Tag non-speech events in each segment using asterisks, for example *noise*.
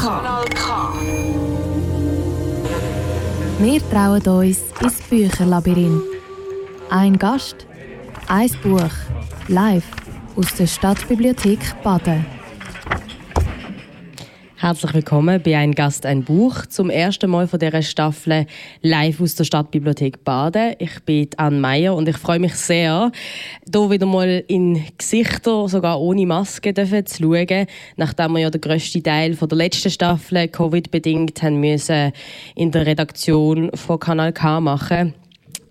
Kanal K. Wir trauen uns ins Bücherlabyrinth. Ein Gast, ein Buch, live aus der Stadtbibliothek Baden. Herzlich willkommen bei «Ein Gast, ein Buch» zum ersten Mal von dieser Staffel live aus der Stadtbibliothek Baden. Ich bin Anne Meyer und ich freue mich sehr, hier wieder mal in Gesichter, sogar ohne Maske, zu schauen, nachdem wir ja den grössten Teil von der letzten Staffel Covid-bedingt in der Redaktion von Kanal K machen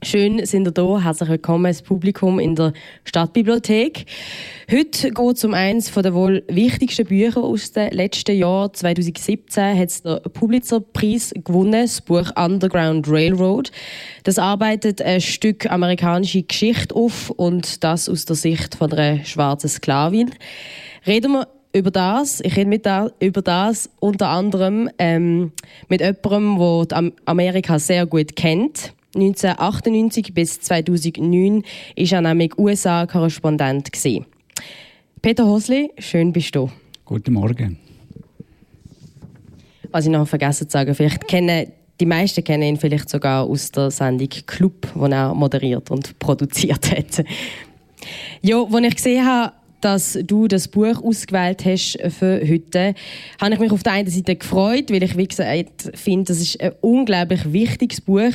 Schön sind ihr da. Herzlich willkommen, das Publikum in der Stadtbibliothek. Heute geht es um eines der wohl wichtigsten Bücher aus dem letzten Jahr. 2017 hat es den Pulitzer-Preis gewonnen, das Buch Underground Railroad. Das arbeitet ein Stück amerikanische Geschichte auf und das aus der Sicht von einer schwarzen Sklavin. Reden wir über das. Ich rede mit da, über das unter anderem ähm, mit jemandem, der Amerika sehr gut kennt 1998 bis 2009 ist er nämlich USA-Korrespondent. Peter Hosli, schön bist du. Guten Morgen. Was ich noch vergessen zu sagen, vielleicht kennen die meisten kennen ihn vielleicht sogar aus der Sendung Club, die er moderiert und produziert hat. Ja, als ich gesehen habe, dass du das Buch ausgewählt hast für heute, habe ich mich auf der einen Seite gefreut, weil ich, wie gesagt, finde, das ist ein unglaublich wichtiges Buch.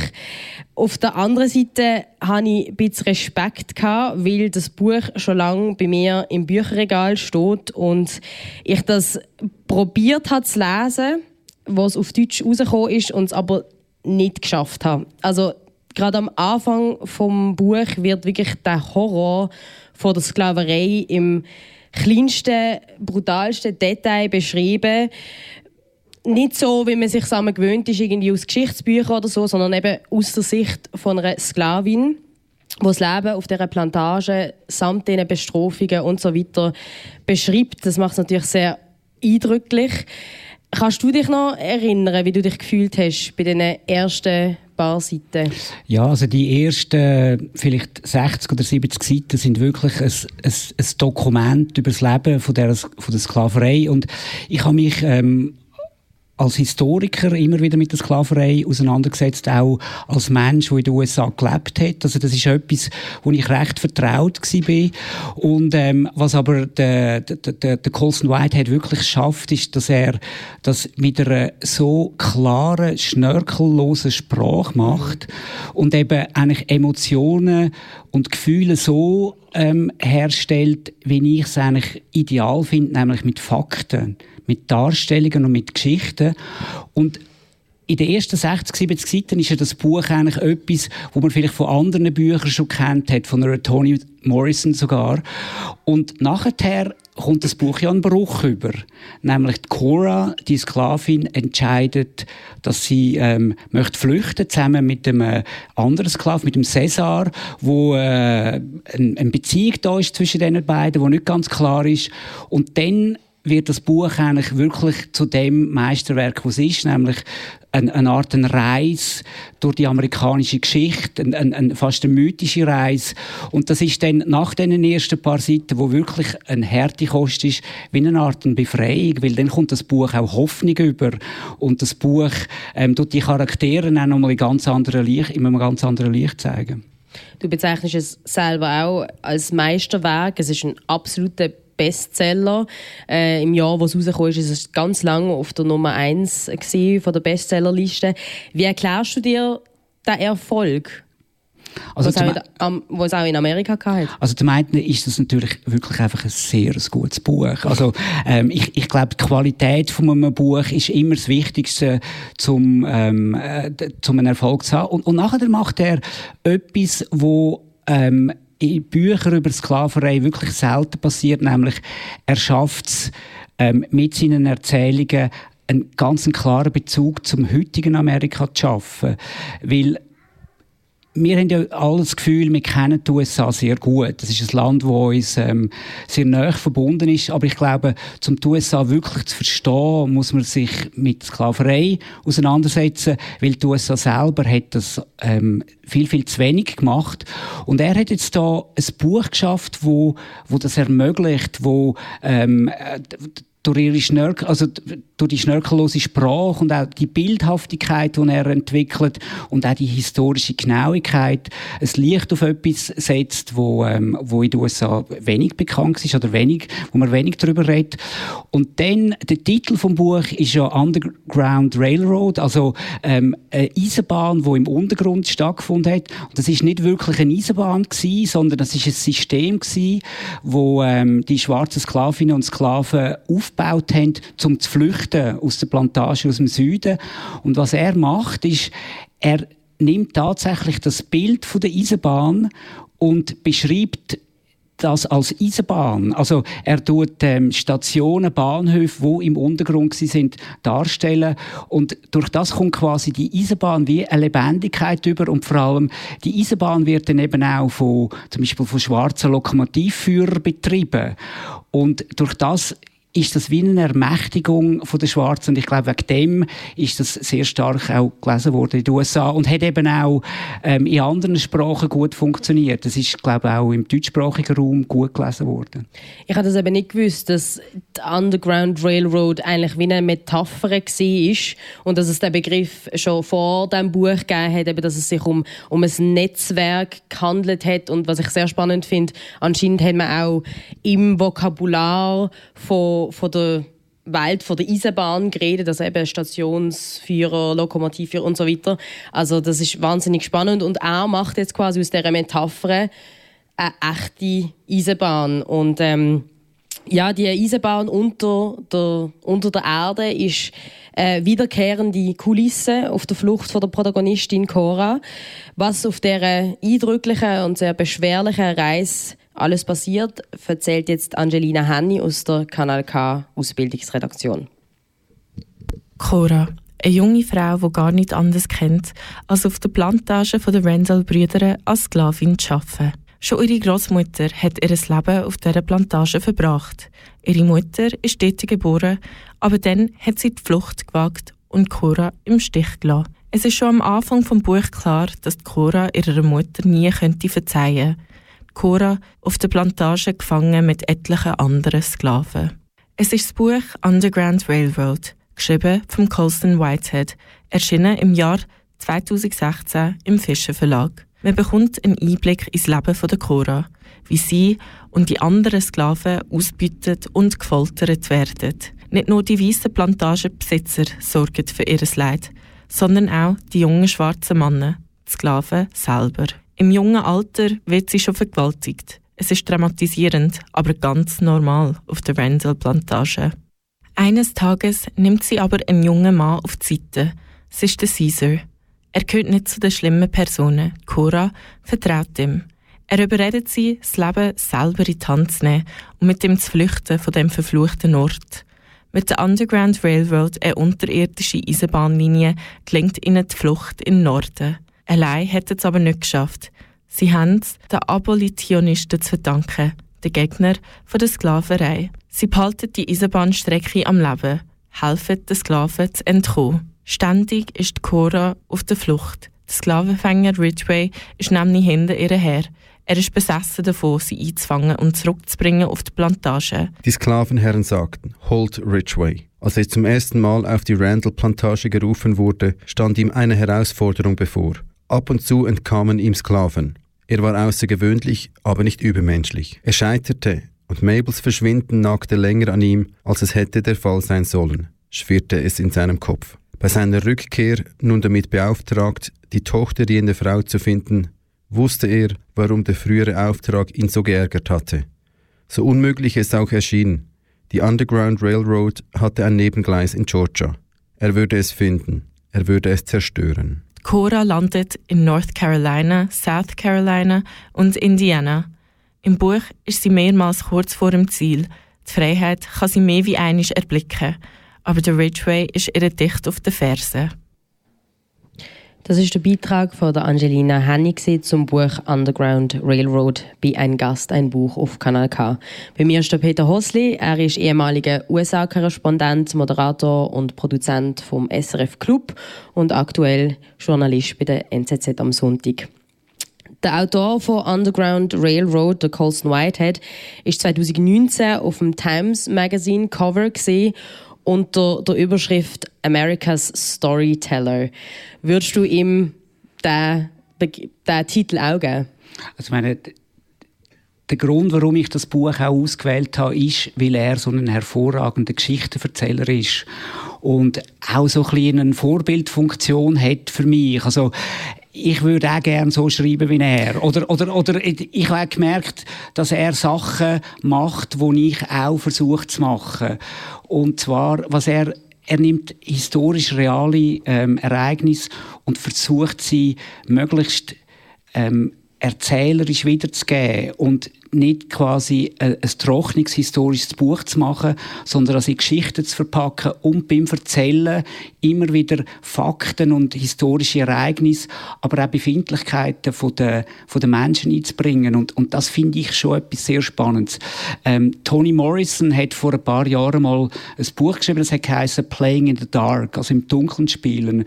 Auf der anderen Seite hatte ich ein bisschen Respekt, weil das Buch schon lange bei mir im Bücherregal steht und ich das probiert habe zu lesen, was auf Deutsch rausgekommen ist und es aber nicht geschafft habe. Also gerade am Anfang vom Buch wird wirklich der Horror von der Sklaverei im kleinsten, brutalsten Detail beschrieben. Nicht so, wie man sich zusammen gewöhnt ist, irgendwie aus Geschichtsbüchern oder so, sondern eben aus der Sicht von einer Sklavin, die das Leben auf dieser Plantage samt diesen Bestrafungen und so weiter beschreibt. Das macht es natürlich sehr eindrücklich. Kannst du dich noch erinnern, wie du dich gefühlt hast bei den ersten paar Seiten? Ja, also die ersten vielleicht 60 oder 70 Seiten sind wirklich ein, ein, ein Dokument über das Leben von der, von der Sklaverei und ich habe mich ähm, als Historiker immer wieder mit der Sklaverei auseinandergesetzt, auch als Mensch, der in den USA gelebt hat. Also das ist etwas, wo ich recht vertraut war. Und ähm, was aber der, der, der, der Colson Whitehead wirklich schafft, ist, dass er das mit einer so klaren, schnörkellosen Sprache macht und eben eigentlich Emotionen und Gefühle so ähm, herstellt, wie ich es eigentlich ideal finde, nämlich mit Fakten mit Darstellungen und mit Geschichten. Und in den ersten 60, 70 Seiten ist ja das Buch eigentlich etwas, wo man vielleicht von anderen Büchern schon kennt hat, von einer Toni Morrison sogar. Und nachher kommt das Buch ja einen Bruch über. Nämlich die Cora, die Sklavin, entscheidet, dass sie ähm, möchte flüchten zusammen mit dem äh, anderen Sklav, mit dem Cäsar, wo äh, eine, eine Beziehung da ist zwischen den beiden, wo nicht ganz klar ist. Und dann wird das Buch eigentlich wirklich zu dem Meisterwerk, was es ist, nämlich eine, eine Art eine Reise durch die amerikanische Geschichte, eine, eine, eine, fast eine mythische Reise. Und das ist dann nach den ersten paar Seiten, wo wirklich eine Härte Kost ist, wie eine Art eine Befreiung, weil dann kommt das Buch auch Hoffnung über und das Buch ähm, tut die Charaktere auch nochmal in ganz anderen Licht, in einem ganz anderen Licht zeigen. Du bezeichnest es selber auch als Meisterwerk. Es ist ein absoluter Bestseller. Äh, Im Jahr, wo es rausgekommen ist, ist es ganz lange auf der Nummer 1 von der Bestsellerliste. Wie erklärst du dir den Erfolg? Also was, auch in, was auch in Amerika hatte. Also zum einen ist das natürlich wirklich einfach ein sehr gutes Buch. Also ähm, ich, ich glaube, die Qualität von einem Buch ist immer das Wichtigste, zum, ähm, äh, zum einen Erfolg zu haben. Und, und nachher macht er etwas, wo ähm, in Büchern über Sklaverei wirklich selten passiert, nämlich er schafft es ähm, mit seinen Erzählungen einen ganz klaren Bezug zum heutigen Amerika zu schaffen. Weil wir haben ja alle das Gefühl, wir kennen die USA sehr gut. Das ist ein Land, das uns ähm, sehr nah verbunden ist. Aber ich glaube, um die USA wirklich zu verstehen, muss man sich mit Sklaverei auseinandersetzen, weil die USA selber hat das ähm, viel, viel zu wenig gemacht. Und er hat jetzt da ein Buch geschafft, wo, wo das ermöglicht, wo ähm, durch ihre Schnörkel, also durch die schnörkellose Sprache und auch die Bildhaftigkeit, die er entwickelt und auch die historische Genauigkeit ein Licht auf etwas setzt, wo, ähm, wo in den USA wenig bekannt ist oder wenig, wo man wenig darüber redet. Und dann, der Titel vom Buch ist ja Underground Railroad, also ähm, eine Eisenbahn, die im Untergrund stattgefunden hat. Und das ist nicht wirklich eine Eisenbahn gewesen, sondern das ist ein System gewesen, wo ähm, die schwarzen Sklavinnen und Sklaven aufgebaut haben, um zu flüchten aus der Plantage aus dem Süden. Und was er macht, ist, er nimmt tatsächlich das Bild von der Eisenbahn und beschreibt das als Eisenbahn. Also er tut ähm, Stationen, Bahnhöfe, wo im Untergrund sind, darstellen und durch das kommt quasi die Eisenbahn wie eine Lebendigkeit über und vor allem die Eisenbahn wird dann eben auch von zum Beispiel von schwarzen Lokomotivführern betrieben und durch das ist das wie eine Ermächtigung von der Schwarzen. Und ich glaube, wegen dem ist das sehr stark auch gelesen worden in den USA und hat eben auch ähm, in anderen Sprachen gut funktioniert. Das ist, glaube ich, auch im deutschsprachigen Raum gut gelesen worden. Ich habe das eben nicht gewusst, dass die Underground Railroad eigentlich wie eine Metapher war und dass es den Begriff schon vor dem Buch gegeben hat, eben, dass es sich um, um ein Netzwerk gehandelt hat und was ich sehr spannend finde, anscheinend hat man auch im Vokabular von von, der Welt von der Eisenbahn geredet, also eben Stationsführer, Lokomotivführer und so weiter. Also das ist wahnsinnig spannend und er macht jetzt quasi aus dieser Metapher eine echte Eisenbahn und ähm, ja, die Eisenbahn unter der, unter der Erde ist äh, wiederkehrende Kulisse auf der Flucht von der Protagonistin Cora, was auf dieser eindrücklichen und sehr beschwerlichen Reise alles passiert, erzählt jetzt Angelina Hanni aus der Kanal K Ausbildungsredaktion. Cora, eine junge Frau, die gar nicht anders kennt, als auf der Plantage der Randall-Brüder als Sklavin zu arbeiten. Schon ihre Großmutter hat ihr Leben auf dieser Plantage verbracht. Ihre Mutter ist dort geboren, aber dann hat sie die Flucht gewagt und Cora im Stich gelassen. Es ist schon am Anfang vom Buch klar, dass Cora ihrer Mutter nie könnte verzeihen könnte. Cora auf der Plantage gefangen mit etlichen anderen Sklaven. Es ist das Buch Underground Railroad, geschrieben von Colston Whitehead, erschienen im Jahr 2016 im Fischer Verlag. Man bekommt einen Einblick ins Leben der Cora, wie sie und die anderen Sklaven ausbeutet und gefoltert werden. Nicht nur die weißen Plantagenbesitzer sorgen für ihr Leid, sondern auch die jungen schwarzen Männer, die Sklaven selber. Im jungen Alter wird sie schon vergewaltigt. Es ist dramatisierend, aber ganz normal auf der Randall-Plantage. Eines Tages nimmt sie aber einen jungen Mann auf die Seite. Es ist der Caesar. Er gehört nicht zu den schlimmen Personen. Cora vertraut ihm. Er überredet sie, das Leben selber in die Hand zu nehmen und mit ihm zu flüchten von dem verfluchten Ort. Mit der Underground Railroad, eine unterirdische Eisenbahnlinie, gelingt ihnen die Flucht in den Norden. Allein hätten es aber nicht geschafft. Sie haben es den Abolitionisten zu verdanken, den Gegner von der Sklaverei. Sie behalten die Eisenbahnstrecke am Leben, helfen den Sklaven zu entkommen. Ständig ist Cora auf der Flucht. Der Sklavenfänger Ridgway ist nämlich hinter ihr her. Er ist besessen davon, sie einzufangen und zurückzubringen auf die Plantage. Die Sklavenherren sagten, holt Ridgway. Als er zum ersten Mal auf die Randall-Plantage gerufen wurde, stand ihm eine Herausforderung bevor. Ab und zu entkamen ihm Sklaven. Er war außergewöhnlich, aber nicht übermenschlich. Er scheiterte, und Mabels Verschwinden nagte länger an ihm, als es hätte der Fall sein sollen, schwirrte es in seinem Kopf. Bei seiner Rückkehr, nun damit beauftragt, die Tochter jener Frau zu finden, wusste er, warum der frühere Auftrag ihn so geärgert hatte. So unmöglich es auch erschien, die Underground Railroad hatte ein Nebengleis in Georgia. Er würde es finden, er würde es zerstören. Cora landet in North Carolina, South Carolina und Indiana. Im Buch ist sie mehrmals kurz vor dem Ziel. Die Freiheit kann sie mehr wie einig erblicken, aber der Ridgeway ist ihr dicht auf den Fersen. Das ist der Beitrag von der Angelina Hennig zum Buch Underground Railroad bei Ein Gast, ein Buch auf Kanal K. Bei mir ist der Peter Hosli. Er ist ehemaliger USA-Korrespondent, Moderator und Produzent vom SRF Club und aktuell Journalist bei der NZZ am Sonntag. Der Autor von Underground Railroad, der Colson Whitehead, ist 2019 auf dem Times Magazine Cover gesehen unter der Überschrift America's Storyteller. Würdest du ihm den, den Titel auch geben? Also meine, der Grund, warum ich das Buch auch ausgewählt habe, ist, weil er so ein hervorragender Geschichtenverzähler ist und auch so ein eine Vorbildfunktion hat für mich. Also ich würde auch gerne so schreiben wie er. Oder, oder, oder ich habe gemerkt, dass er Sachen macht, die ich auch versuche zu machen. Und zwar, was er er nimmt historisch reale ähm, Ereignisse und versucht sie möglichst ähm, erzählerisch wiederzugeben und nicht quasi ein, ein trockenes historisches Buch zu machen, sondern als in Geschichten zu verpacken und beim Erzählen immer wieder Fakten und historische Ereignisse, aber auch Befindlichkeiten von der, von den Menschen einzubringen. Und, und das finde ich schon etwas sehr Spannendes. Ähm, Toni Morrison hat vor ein paar Jahren mal ein Buch geschrieben, das heißt Playing in the Dark, also im Dunkeln spielen.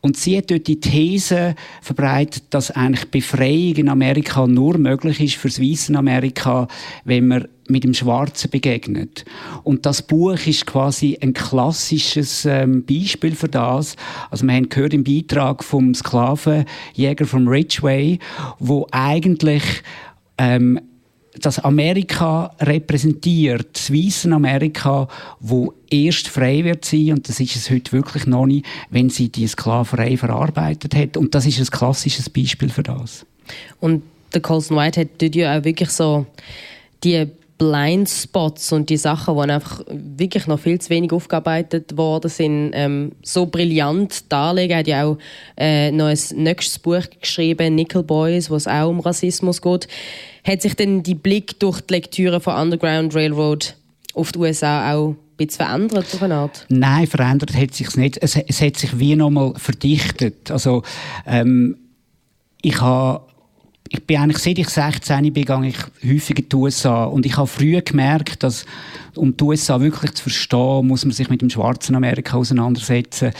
Und sie hat dort die These verbreitet, dass eigentlich Befreiung in Amerika nur möglich ist für das weiße Amerika, wenn man mit dem Schwarzen begegnet. Und das Buch ist quasi ein klassisches ähm, Beispiel für das. Also wir haben gehört im Beitrag vom Sklavenjäger vom Ridgway, wo eigentlich ähm, das Amerika repräsentiert, das weiße Amerika, wo erst frei wird sein und das ist es heute wirklich noch nicht, wenn sie die Sklaverei verarbeitet hat und das ist ein klassisches Beispiel für das. Und der Colson White hat ja auch wirklich so die Blindspots und die Sachen, die einfach wirklich noch viel zu wenig aufgearbeitet worden sind, ähm, so brillant darlegen. Er hat ja auch äh, noch ein nächstes Buch geschrieben, Nickel Boys, wo es auch um Rassismus geht. Hat sich denn die Blick durch die Lektüre von Underground Railroad auf die USA auch ein bisschen verändert auf eine Art? Nein, verändert hat sich nicht. Es, es hat sich wie nochmal verdichtet. Also ähm, ich habe ich bin eigentlich, seit ich 16 bin, gehe ich häufig in die USA. Und ich habe früh gemerkt, dass, um die USA wirklich zu verstehen, muss man sich mit dem schwarzen Amerika auseinandersetzen.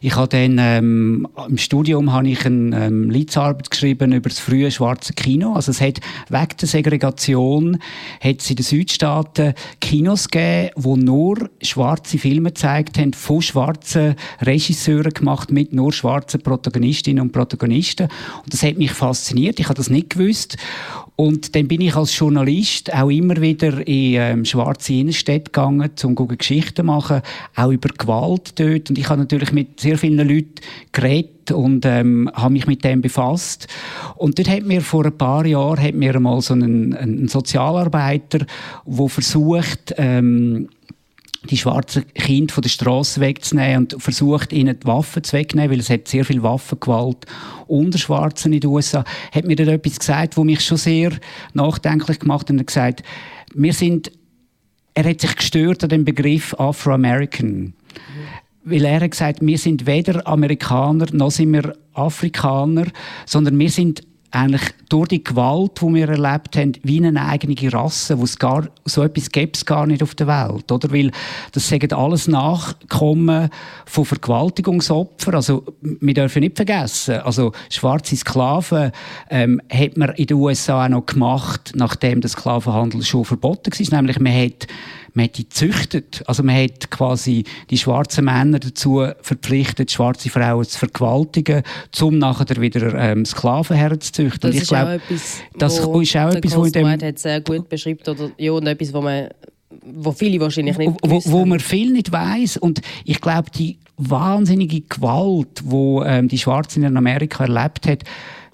Ich habe dann, ähm, im Studium habe ich eine ähm, Litzarbeit geschrieben über das frühe schwarze Kino. Also es hat, wegen der Segregation, hat es in den Südstaaten Kinos gegeben, wo nur schwarze Filme gezeigt haben, von schwarzen Regisseuren gemacht, mit nur schwarzen Protagonistinnen und Protagonisten. Und das hat mich fasziniert. Ich habe das nicht gewusst. Und dann bin ich als Journalist auch immer wieder in ähm, schwarze Innenstädte gegangen, um Geschichten zu machen, auch über Gewalt dort. Und ich habe natürlich mit sehr vielen Leuten geredet und ähm, habe mich mit dem befasst. Und dort hat mir vor ein paar Jahren hat mir mal so ein, ein Sozialarbeiter, der versucht, ähm, die schwarzen Kinder von der Straße wegzunehmen und versucht, ihnen die Waffen zu wegnehmen, weil es hat sehr viel Waffengewalt unter Schwarzen in den USA, hat mir dann etwas gesagt, wo mich schon sehr nachdenklich gemacht hat und gesagt, wir sind, er hat sich gestört an dem Begriff Afro-American. Mhm. Weil er hat gesagt, wir sind weder Amerikaner noch sind wir Afrikaner, sondern wir sind eigentlich durch die Gewalt, die wir erlebt haben, wie eine eigene Rasse, wo es gar, so etwas gäbe es gar nicht auf der Welt, oder? Weil das sagen alles Nachkommen von Vergewaltigungsopfern. Also, wir dürfen nicht vergessen, also, schwarze Sklaven, ähm, hat man in den USA auch noch gemacht, nachdem der Sklavenhandel schon verboten war. Nämlich, man hat man hat die gezüchtet. Also man hat quasi die schwarzen Männer dazu verpflichtet, schwarze Frauen zu vergewaltigen, um nachher wieder ähm, Sklaven herzuzüchten. Das und ich glaube, das ist auch etwas, wo in dem... hat sehr gut beschrieben, oder, ja, und etwas, wo man wo viele wahrscheinlich nicht wo, wo man viel nicht weiß und ich glaube die wahnsinnige Gewalt, wo ähm, die Schwarzen in Amerika erlebt hat,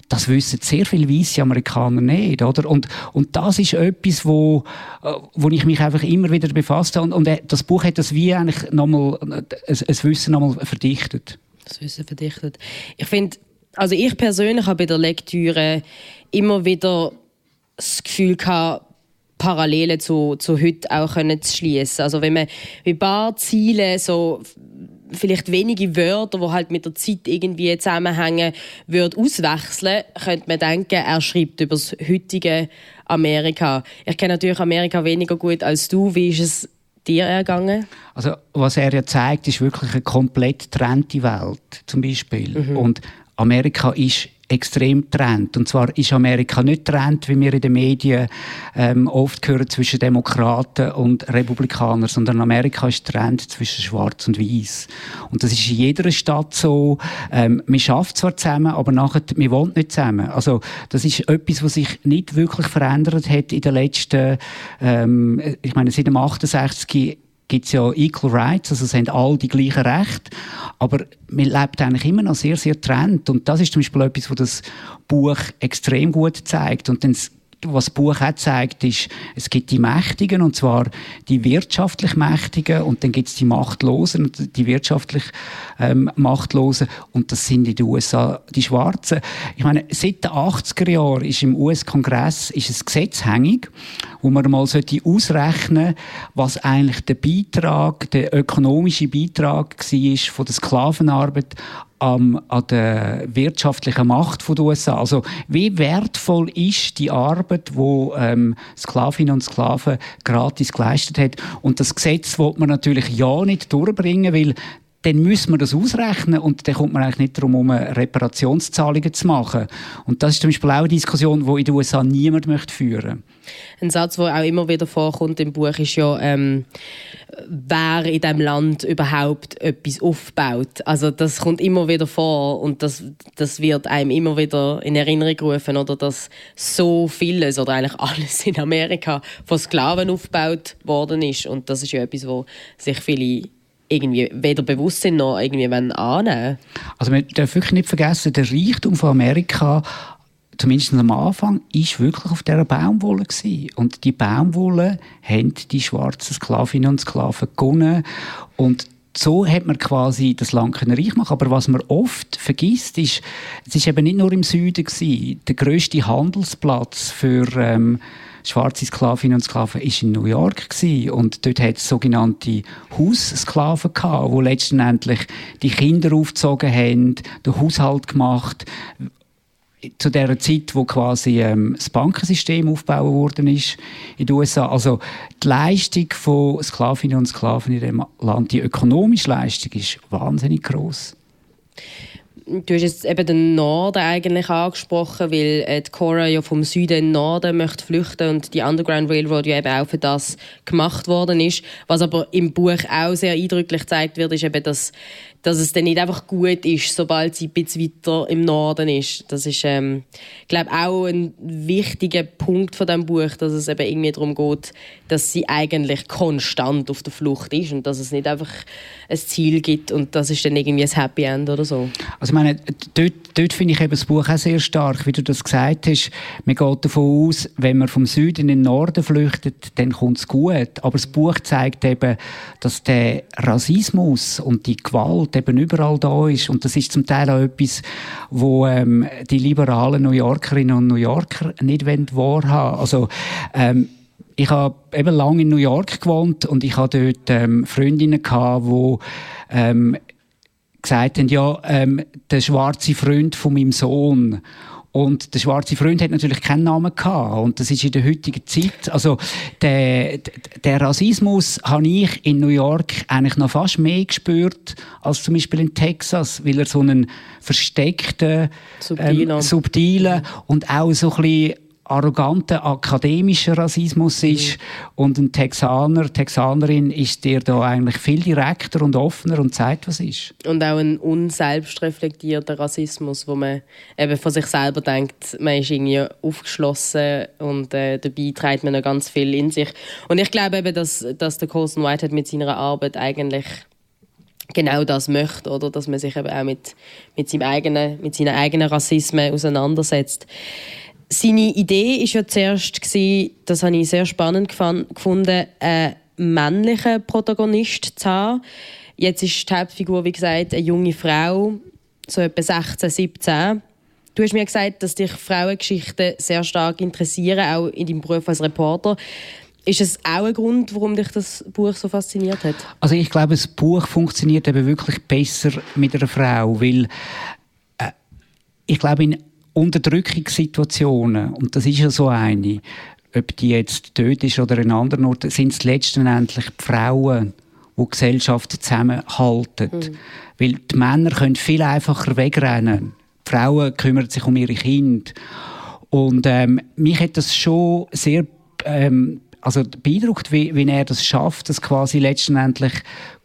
das wissen sehr viele weiße Amerikaner nicht, oder? Und, und das ist etwas, wo, äh, wo ich mich einfach immer wieder befasst habe. Und, und äh, das Buch hat das wie eigentlich nochmal, ein, ein Wissen nochmal verdichtet. Das Wissen verdichtet. Ich finde, also ich persönlich habe bei der Lektüre immer wieder das Gefühl gehabt, Parallelen zu, zu heute auch können zu schließen. Also wenn man ein paar Ziele so vielleicht wenige Wörter, die halt mit der Zeit irgendwie zusammenhängen, würde auswechseln, könnte man denken, er schreibt über das heutige Amerika. Ich kenne natürlich Amerika weniger gut als du. Wie ist es dir ergangen? Also was er ja zeigt, ist wirklich eine komplett trennte Welt, zum Beispiel. Mhm. Und Amerika ist extrem trennt. Und zwar ist Amerika nicht trennt, wie wir in den Medien ähm, oft hören, zwischen Demokraten und Republikanern, sondern Amerika ist trennt zwischen Schwarz und Weiß. Und das ist in jeder Stadt so. Ähm, man schafft zwar zusammen, aber nachher, man wohnt nicht zusammen. Also das ist etwas, was sich nicht wirklich verändert hat in den letzten, ähm, ich meine, seit dem 68 gibt es ja Equal Rights, also es haben alle die gleichen Rechte, aber man lebt eigentlich immer noch sehr, sehr trennt. Und das ist zum Beispiel etwas, was das Buch extrem gut zeigt. Und dann was das Buch auch zeigt, ist, es gibt die Mächtigen, und zwar die wirtschaftlich Mächtigen, und dann gibt es die Machtlosen, die wirtschaftlich ähm, Machtlosen, und das sind in den USA die Schwarzen. Ich meine, seit den 80er Jahren ist im US-Kongress ein Gesetz hängig, wo man mal ausrechnen sollte, was eigentlich der Beitrag, der ökonomische Beitrag war von der Sklavenarbeit an, an der wirtschaftlichen Macht der USA. Also wie wertvoll ist die Arbeit, wo ähm, Sklavinnen und Sklaven gratis geleistet hat? Und das Gesetz wird man natürlich ja nicht durchbringen, weil dann müssen wir das ausrechnen und dann kommt man eigentlich nicht darum, um Reparationszahlungen zu machen. Und das ist zum Beispiel auch eine Diskussion, die in den USA niemand möchte führen Ein Satz, der auch immer wieder vorkommt im Buch, ist ja, ähm, wer in diesem Land überhaupt etwas aufbaut. Also das kommt immer wieder vor und das, das wird einem immer wieder in Erinnerung gerufen, oder dass so vieles oder eigentlich alles in Amerika von Sklaven aufgebaut worden ist. Und das ist ja etwas, wo sich viele irgendwie weder bewusst sind noch irgendwie annehmen Also man darf wirklich nicht vergessen, der Reichtum von Amerika zumindest am Anfang, ist wirklich auf dieser Baumwolle gewesen. Und die Baumwolle haben die schwarzen Sklavinnen und Sklaven gewonnen. Und so hat man quasi das Land reich machen. Aber was man oft vergisst, ist, es ist eben nicht nur im Süden gewesen. Der größte Handelsplatz für ähm, schwarze Sklavinnen und Sklaven ist in New York gewesen. und dort hat es sogenannte Haussklaven gehabt, wo letztendlich die Kinder aufgezogen haben, den Haushalt gemacht, zu der Zeit, wo quasi ähm, das Bankensystem aufgebaut worden ist in den USA. Also die Leistung von Sklavinnen und Sklaven in dem Land, die ökonomische Leistung, ist wahnsinnig groß. Du hast jetzt eben den Norden eigentlich angesprochen, weil äh, die Cora ja vom Süden in den Norden möchte flüchten und die Underground Railroad ja eben auch für das gemacht worden ist. Was aber im Buch auch sehr eindrücklich gezeigt wird, ist eben, dass dass es dann nicht einfach gut ist, sobald sie ein bisschen weiter im Norden ist. Das ist, ähm, glaube auch ein wichtiger Punkt von dem Buch, dass es eben irgendwie darum geht, dass sie eigentlich konstant auf der Flucht ist und dass es nicht einfach ein Ziel gibt und das ist dann irgendwie ein Happy End oder so. Also ich meine, dort, dort finde ich eben das Buch auch sehr stark, wie du das gesagt hast. Man geht davon aus, wenn man vom Süden in den Norden flüchtet, dann kommt es gut. Aber das Buch zeigt eben, dass der Rassismus und die Gewalt eben überall da ist. Und das ist zum Teil auch etwas, wo ähm, die liberalen New Yorkerinnen und New Yorker nicht wahrhaben Also ähm, ich habe eben lange in New York gewohnt und ich hatte dort ähm, Freundinnen gehabt, die ähm, gesagt haben, ja, ähm, der schwarze Freund von meinem Sohn. Und der schwarze Freund hat natürlich keinen Namen gehabt. Und das ist in der heutigen Zeit, also der, der Rassismus habe ich in New York eigentlich noch fast mehr gespürt als zum Beispiel in Texas, weil er so einen versteckten, ähm, subtilen und auch so ein bisschen arroganter akademischer Rassismus mhm. ist und ein Texaner, Texanerin ist dir da eigentlich viel direkter und offener und zeigt, was ist. Und auch ein unselbstreflektierter Rassismus, wo man eben von sich selber denkt, man ist irgendwie aufgeschlossen und äh, dabei trägt man noch ganz viel in sich. Und ich glaube eben, dass, dass der Colson Whitehead mit seiner Arbeit eigentlich genau das möchte, oder? Dass man sich eben auch mit, mit, seinem eigenen, mit seinen eigenen Rassismen auseinandersetzt. Seine Idee war ja zuerst, gewesen, das habe ich sehr spannend gefunden, einen männlichen Protagonist zu haben. Jetzt ist die Hauptfigur, wie gesagt, eine junge Frau, so etwa 16, 17. Du hast mir gesagt, dass dich Frauengeschichten sehr stark interessieren, auch in deinem Beruf als Reporter. Ist es auch ein Grund, warum dich das Buch so fasziniert hat? Also ich glaube, das Buch funktioniert eben wirklich besser mit einer Frau, weil äh, ich glaube, in Unterdrückungssituationen, und das ist ja so eine, ob die jetzt dort ist oder in anderen Orten, sind es letztendlich die Frauen, die, die Gesellschaft zusammenhalten. Mhm. Weil die Männer können viel einfacher wegrennen. Die die Frauen kümmern sich um ihre Kinder. Und ähm, mich hat das schon sehr ähm, also beeindruckt, wie, wie er das schafft, dass quasi letztendlich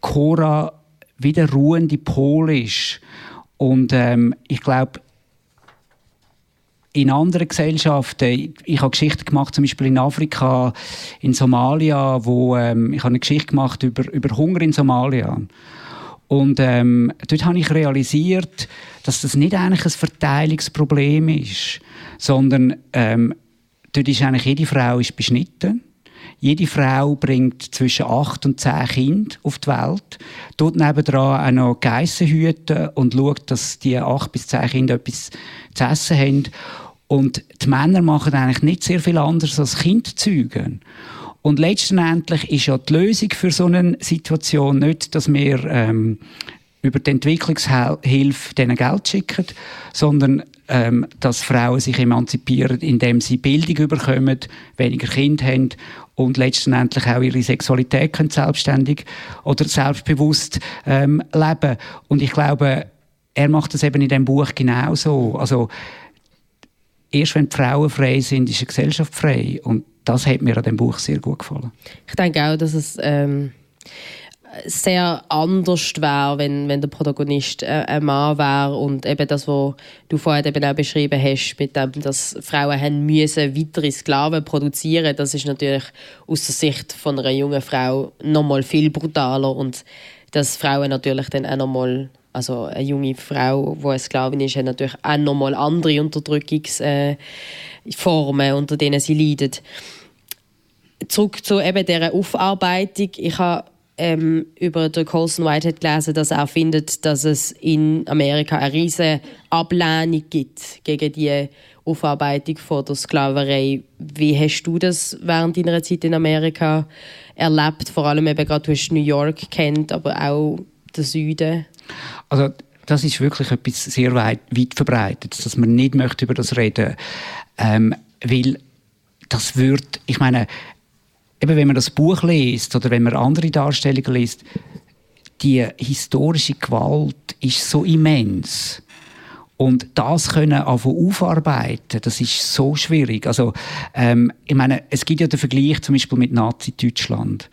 Cora wieder ruhende Pol ist. Und ähm, ich glaube, in anderen Gesellschaften, ich habe Geschichten gemacht, zum Beispiel in Afrika, in Somalia, wo ähm, ich habe eine Geschichte gemacht über, über Hunger in Somalia. Und ähm, dort habe ich realisiert, dass das nicht eigentlich ein Verteilungsproblem ist, sondern ähm, dort ist eigentlich jede Frau ist beschnitten. Jede Frau bringt zwischen acht und zehn Kinder auf die Welt. Dort nebendran auch noch Geissen hüten und schaut, dass die acht bis zehn Kinder etwas zu essen haben. Und die Männer machen eigentlich nicht sehr viel anderes als Kind zeugen. Und letztendlich ist ja die Lösung für so eine Situation nicht, dass wir ähm, über die Entwicklungshilfe denen Geld schicken, sondern ähm, dass Frauen sich emanzipieren, indem sie Bildung bekommen, weniger Kinder haben und letztendlich auch ihre Sexualität können selbstständig oder selbstbewusst ähm, leben. Und ich glaube, er macht das eben in dem Buch genauso. Also erst wenn die Frauen frei sind, ist die Gesellschaft frei. Und das hat mir an dem Buch sehr gut gefallen. Ich denke auch, dass es ähm, sehr anders wäre, wenn, wenn der Protagonist äh, ein Mann wäre und eben das, was du vorhin eben auch beschrieben hast, mit dem, dass Frauen haben müssen weitere Sklaven produzieren, das ist natürlich aus der Sicht von einer jungen Frau nochmal viel brutaler und dass Frauen natürlich dann auch nochmal also eine junge Frau, die eine Sklavin ist, hat natürlich auch nochmal andere Unterdrückungsformen, äh, unter denen sie leidet. Zurück zu eben dieser Aufarbeitung. Ich habe ähm, über den Colson Whitehead gelesen, dass er findet, dass es in Amerika eine riesige Ablehnung gibt gegen die Aufarbeitung von der Sklaverei. Wie hast du das während deiner Zeit in Amerika erlebt? Vor allem eben gerade, du hast New York kennt, aber auch den Süden. Also das ist wirklich etwas sehr weit, weit verbreitet, dass man nicht möchte über das reden, ähm, weil das wird, ich meine, eben wenn man das Buch liest oder wenn man andere Darstellungen liest, die historische Gewalt ist so immens. Und das können aufarbeiten, das ist so schwierig. Also, ähm, ich meine, es gibt ja den Vergleich zum Beispiel mit Nazi-Deutschland.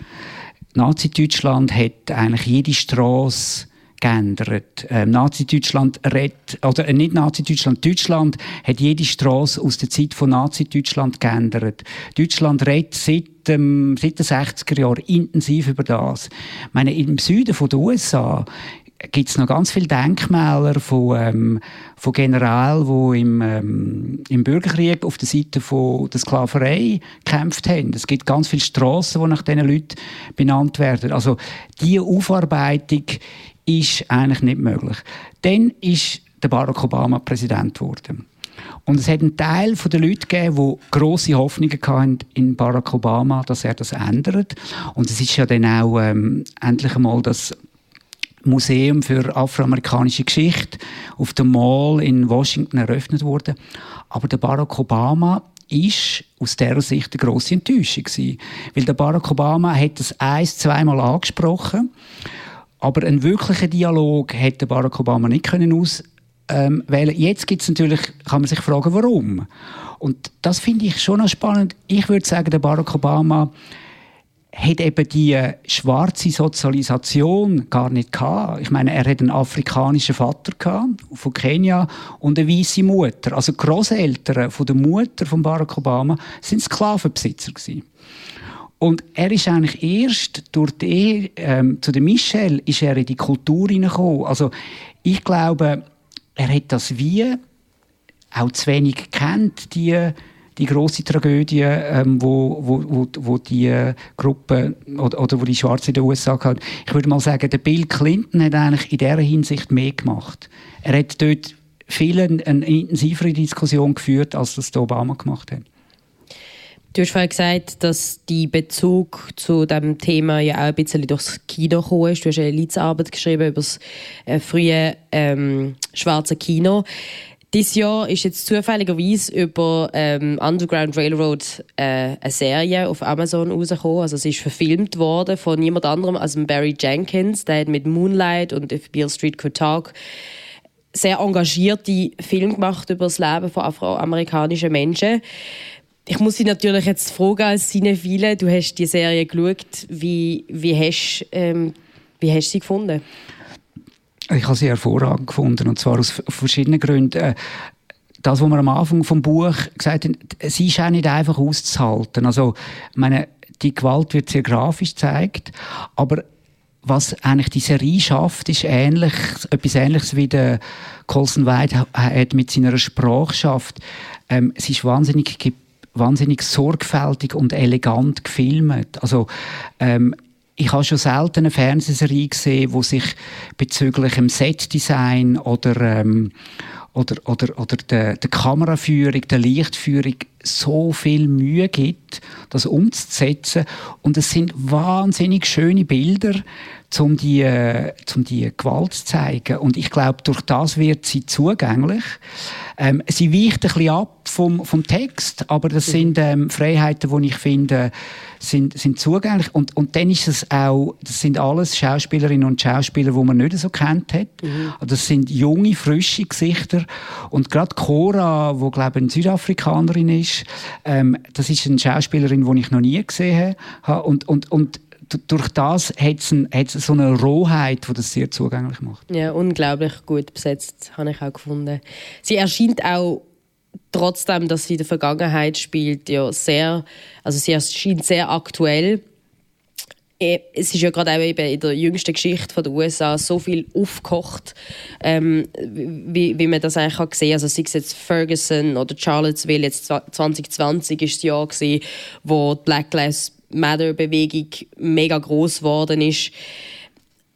Nazi-Deutschland hat eigentlich jede Straße geändert. Ähm, Nazi-Deutschland redet, oder äh, nicht Nazi-Deutschland, Deutschland hat jede Straße aus der Zeit von Nazi-Deutschland geändert. Deutschland redet seit, ähm, seit den 60er Jahren intensiv über das. Ich meine, im Süden den USA gibt es noch ganz viele Denkmäler von, ähm, von Generälen, die im, ähm, im Bürgerkrieg auf der Seite von der Sklaverei gekämpft haben. Es gibt ganz viele Straßen, die nach diesen Leuten benannt werden. Also diese Aufarbeitung ist eigentlich nicht möglich. Dann ist der Barack Obama Präsident geworden. Und es hat einen Teil der Leute gegeben, die grosse Hoffnungen hatten in Barack Obama, dass er das ändert. Und es ist ja dann auch ähm, endlich einmal das Museum für afroamerikanische Geschichte auf dem Mall in Washington eröffnet worden. Aber der Barack Obama ist aus dieser Sicht eine grosse Enttäuschung gewesen. Weil der Barack Obama hat das ein, zweimal angesprochen aber einen wirklichen Dialog hätte Barack Obama nicht können auswählen. Ähm, Jetzt gibt's natürlich, kann man sich fragen, warum. Und das finde ich schon noch spannend. Ich würde sagen, der Barack Obama hat eben die schwarze Sozialisation gar nicht gehabt. Ich meine, er hat einen afrikanischen Vater gehabt, von Kenia und eine weiße Mutter. Also die Großeltern von der Mutter von Barack Obama sind Sklavenbesitzer gewesen. Und er ist eigentlich erst durch die ähm, zu der Michelle ist er in die Kultur hineingekommen. Also ich glaube, er hat das wie auch zu wenig kennt, die, die große Tragödie, ähm, wo, wo, wo, wo die äh, Gruppe oder, oder wo die Schwarzen in den USA hat. Ich würde mal sagen, der Bill Clinton hat eigentlich in dieser Hinsicht mehr gemacht. Er hat dort viel eine intensivere Diskussion geführt, als das Obama gemacht hat. Du hast vorhin gesagt, dass die Bezug zu dem Thema ja auch ein bisschen durchs Kino gekommen ist. Du hast eine Litzarbeit geschrieben über das äh, frühe ähm, schwarze Kino. Dieses Jahr ist jetzt zufälligerweise über ähm, Underground Railroad äh, eine Serie auf Amazon rausgekommen. Also es ist verfilmt worden von niemand anderem als Barry Jenkins. Der hat mit Moonlight und If Beale Street Could Talk sehr engagierte Film gemacht über das Leben von afroamerikanischen Menschen. Ich muss Sie natürlich jetzt fragen als Cinephile, du hast die Serie geschaut, wie, wie, hast, ähm, wie hast du sie gefunden? Ich habe sie hervorragend gefunden und zwar aus verschiedenen Gründen. Äh, das, was wir am Anfang vom Buch gesagt haben, sie ist auch nicht einfach auszuhalten. Also, meine, die Gewalt wird sehr grafisch gezeigt, aber was eigentlich die Serie schafft, ist ähnlich, etwas Ähnliches wie der Colson White hat mit seiner Sprache schafft. Ähm, es ist wahnsinnig, wahnsinnig sorgfältig und elegant gefilmt. Also, ähm, ich habe schon selten eine Fernsehserie gesehen, wo sich bezüglich dem Setdesign oder ähm, oder, oder, oder der, der Kameraführung, der Lichtführung so viel Mühe gibt, das umzusetzen. Und es sind wahnsinnig schöne Bilder, um die, äh, um die Gewalt zu zeigen. Und ich glaube, durch das wird sie zugänglich. Ähm, sie weicht ein bisschen ab vom, vom Text, aber das mhm. sind ähm, Freiheiten, die ich finde, sind, sind zugänglich. Und, und dann ist es auch, das sind alles Schauspielerinnen und Schauspieler, die man nicht so kennt hat. Mhm. Das sind junge, frische Gesichter. Und gerade Cora, wo glaube ich eine Südafrikanerin ist, ähm, das ist eine Schauspielerin, die ich noch nie gesehen habe. Und, und, und durch das hat es, so eine Rohheit, die das sehr zugänglich macht. Ja, unglaublich gut besetzt, habe ich auch gefunden. Sie erscheint auch trotzdem, dass sie in der Vergangenheit spielt, ja sehr, also sie erscheint sehr aktuell. Eh, es ist ja gerade auch eben in der jüngsten Geschichte der USA so viel aufgekocht, ähm, wie, wie man das eigentlich auch gesehen Also sei es jetzt Ferguson oder Charlottesville, jetzt 2020 ist das Jahr gewesen, wo Black Lives Matter-Bewegung mega groß geworden ist.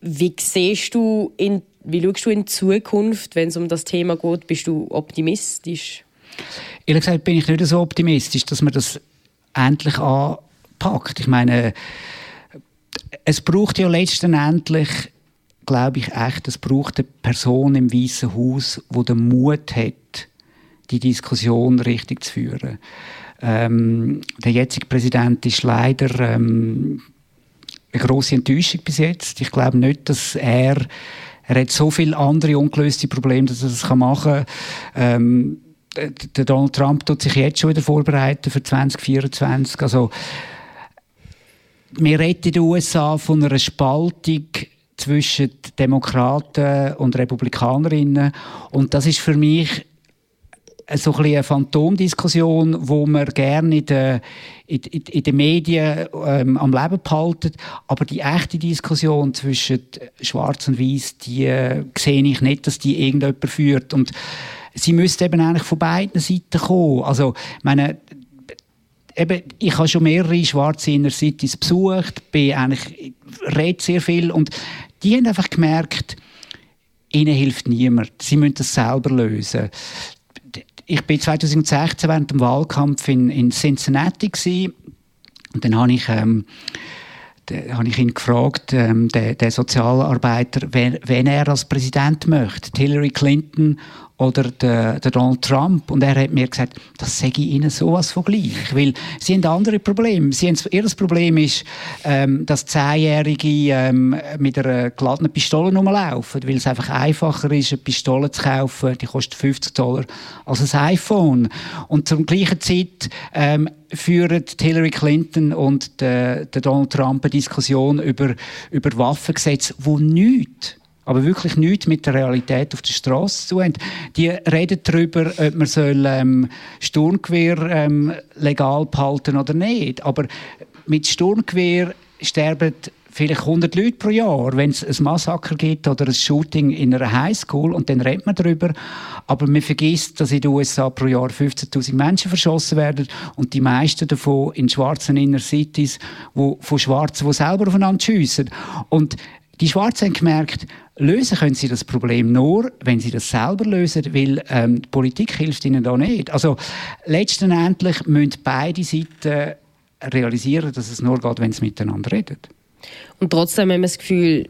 Wie siehst du in, wie schaust du in Zukunft, wenn es um das Thema geht? Bist du optimistisch? Ehrlich gesagt bin ich nicht so optimistisch, dass man das endlich anpackt. Ich meine, es braucht ja letztendlich, glaube ich echt, es braucht eine Person im Weißen Haus, die den Mut hat, die Diskussion richtig zu führen. Ähm, der jetzige Präsident ist leider ähm, eine große Enttäuschung bis jetzt. Ich glaube nicht, dass er er hat so viele andere ungelöste Probleme, dass er das machen kann. Ähm, der Donald Trump tut sich jetzt schon wieder vorbereiten für 2024. Also, wir reden in den USA von einer Spaltung zwischen Demokraten und Republikanerinnen. Und das ist für mich so ein eine Phantomdiskussion, wo man gerne in den, in, in den Medien ähm, am Leben behalten. Aber die echte Diskussion zwischen Schwarz und Weiß, die äh, sehe ich nicht, dass die irgendjemand führt. Und sie müsste eben eigentlich von beiden Seiten kommen. Also, meine, eben, ich habe schon mehrere schwarze Inner Cities besucht, bin eigentlich, rede sehr viel und die haben einfach gemerkt, ihnen hilft niemand. Sie müssen das selber lösen ich bin 2016 während dem Wahlkampf in, in Cincinnati gewesen. und dann habe ich ähm, habe ich ihn gefragt, ähm, der, der Sozialarbeiter, wen, wen er als Präsident möchte, Hillary Clinton oder der, der, Donald Trump. Und er hat mir gesagt, das sage ich Ihnen sowas von gleich. Weil sie haben andere Probleme. Sie haben, ihr Problem ist, ähm, dass Zehnjährige ähm, mit einer geladenen Pistole rumlaufen, weil es einfach einfacher ist, eine Pistole zu kaufen, die kostet 50 Dollar, als ein iPhone. Und zur gleichen Zeit ähm, führen Hillary Clinton und der, der Donald Trump eine Diskussion über, über Waffengesetze, wo nichts aber wirklich nichts mit der Realität auf der Straße zu haben. Die reden darüber, ob man soll, ähm, Sturmgewehr ähm, legal behalten oder nicht. Aber mit Sturmgewehr sterben vielleicht 100 Leute pro Jahr, wenn es ein Massaker gibt oder ein Shooting in einer Highschool und dann redet man darüber. Aber man vergisst, dass in den USA pro Jahr 15.000 Menschen verschossen werden und die meisten davon in schwarzen Inner Cities, wo, von Schwarzen, die selber aufeinander schiessen. Und die Schwarzen haben gemerkt, lösen können sie das Problem nur, wenn sie das selber lösen, weil ähm, die Politik hilft ihnen da nicht. Also letztendlich müssen beide Seiten realisieren, dass es nur geht, wenn sie miteinander reden. Und trotzdem haben wir das Gefühl,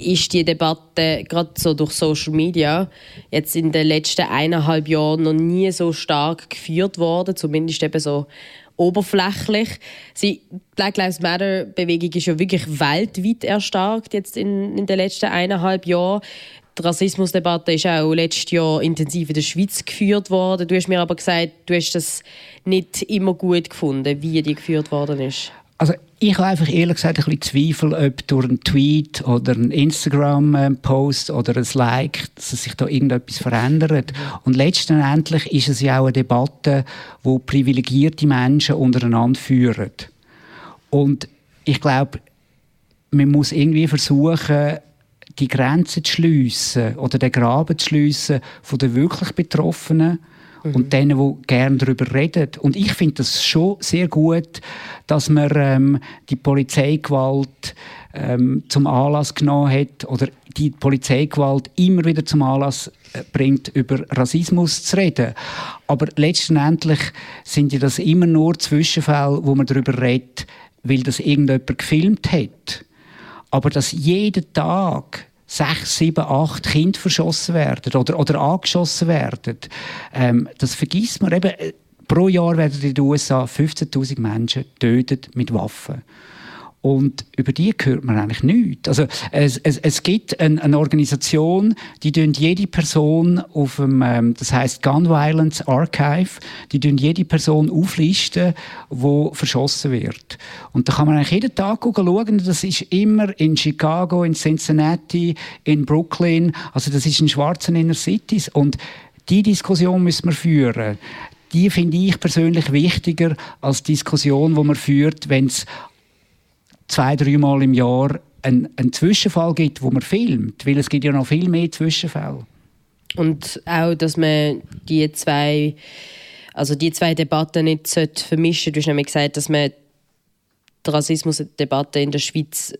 ist die Debatte gerade so durch Social Media jetzt in den letzten eineinhalb Jahren noch nie so stark geführt worden, zumindest eben so oberflächlich. Die Black Lives Matter Bewegung ist ja wirklich weltweit erstarkt jetzt in, in den letzten eineinhalb Jahren. die Rassismusdebatte ist auch letztes Jahr intensiv in der Schweiz geführt worden. Du hast mir aber gesagt, du hast das nicht immer gut gefunden, wie die geführt worden ist. Also ich habe einfach ehrlich gesagt ein bisschen Zweifel, ob durch einen Tweet oder einen Instagram-Post oder ein Like, dass sich da irgendetwas verändert. Und letztendlich ist es ja auch eine Debatte, wo privilegierte Menschen untereinander führen. Und ich glaube, man muss irgendwie versuchen, die Grenze zu schliessen oder den Graben zu schliessen von den wirklich Betroffenen mhm. und denen, die gerne darüber reden. Und ich finde das schon sehr gut, dass man ähm, die Polizeigewalt ähm, zum Anlass genommen hat oder die Polizeigewalt immer wieder zum Anlass äh, bringt, über Rassismus zu reden. Aber letztendlich sind ja das immer nur Zwischenfälle, wo man darüber redet, weil das irgendjemand gefilmt hat. Aber dass jeden Tag sechs, sieben, acht Kinder verschossen werden oder, oder angeschossen werden, ähm, das vergisst man eben. Äh, pro Jahr werden in den USA 15.000 Menschen getötet mit Waffen. Und über die hört man eigentlich nichts. Also, es, es, es gibt eine, eine Organisation, die jede Person auf dem, ähm, das heißt Gun Violence Archive, die jede Person auflisten, wo verschossen wird. Und da kann man eigentlich jeden Tag schauen. Das ist immer in Chicago, in Cincinnati, in Brooklyn. Also das ist in schwarzen Inner Cities. Und die Diskussion müssen wir führen die finde ich persönlich wichtiger als die Diskussion, die man führt, wenn es zwei, dreimal im Jahr einen, einen Zwischenfall gibt, wo man filmt, weil es gibt ja noch viel mehr Zwischenfälle. Und auch, dass man die zwei, also die zwei Debatten nicht vermischen sollte. Du hast nämlich gesagt, dass man die Rassismusdebatte in der Schweiz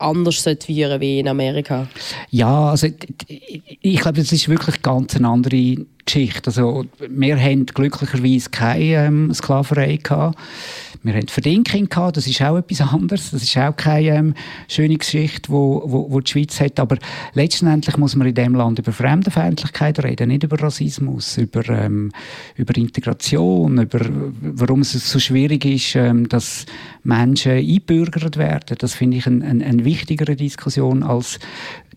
anders führen wie in Amerika? Ja, also ich glaube, das ist wirklich ganz eine andere Geschichte. Also wir haben glücklicherweise keine ähm, Sklaverei gehabt. Wir hatten Verdinking gehabt, das ist auch etwas anderes. Das ist auch keine ähm, schöne Geschichte, wo, wo, wo die Schweiz hat. Aber letztendlich muss man in dem Land über Fremdenfeindlichkeit reden, nicht über Rassismus, über, ähm, über Integration, über warum es so schwierig ist, ähm, dass Menschen einbürgert werden. Das finde ich eine ein, ein wichtigere Diskussion als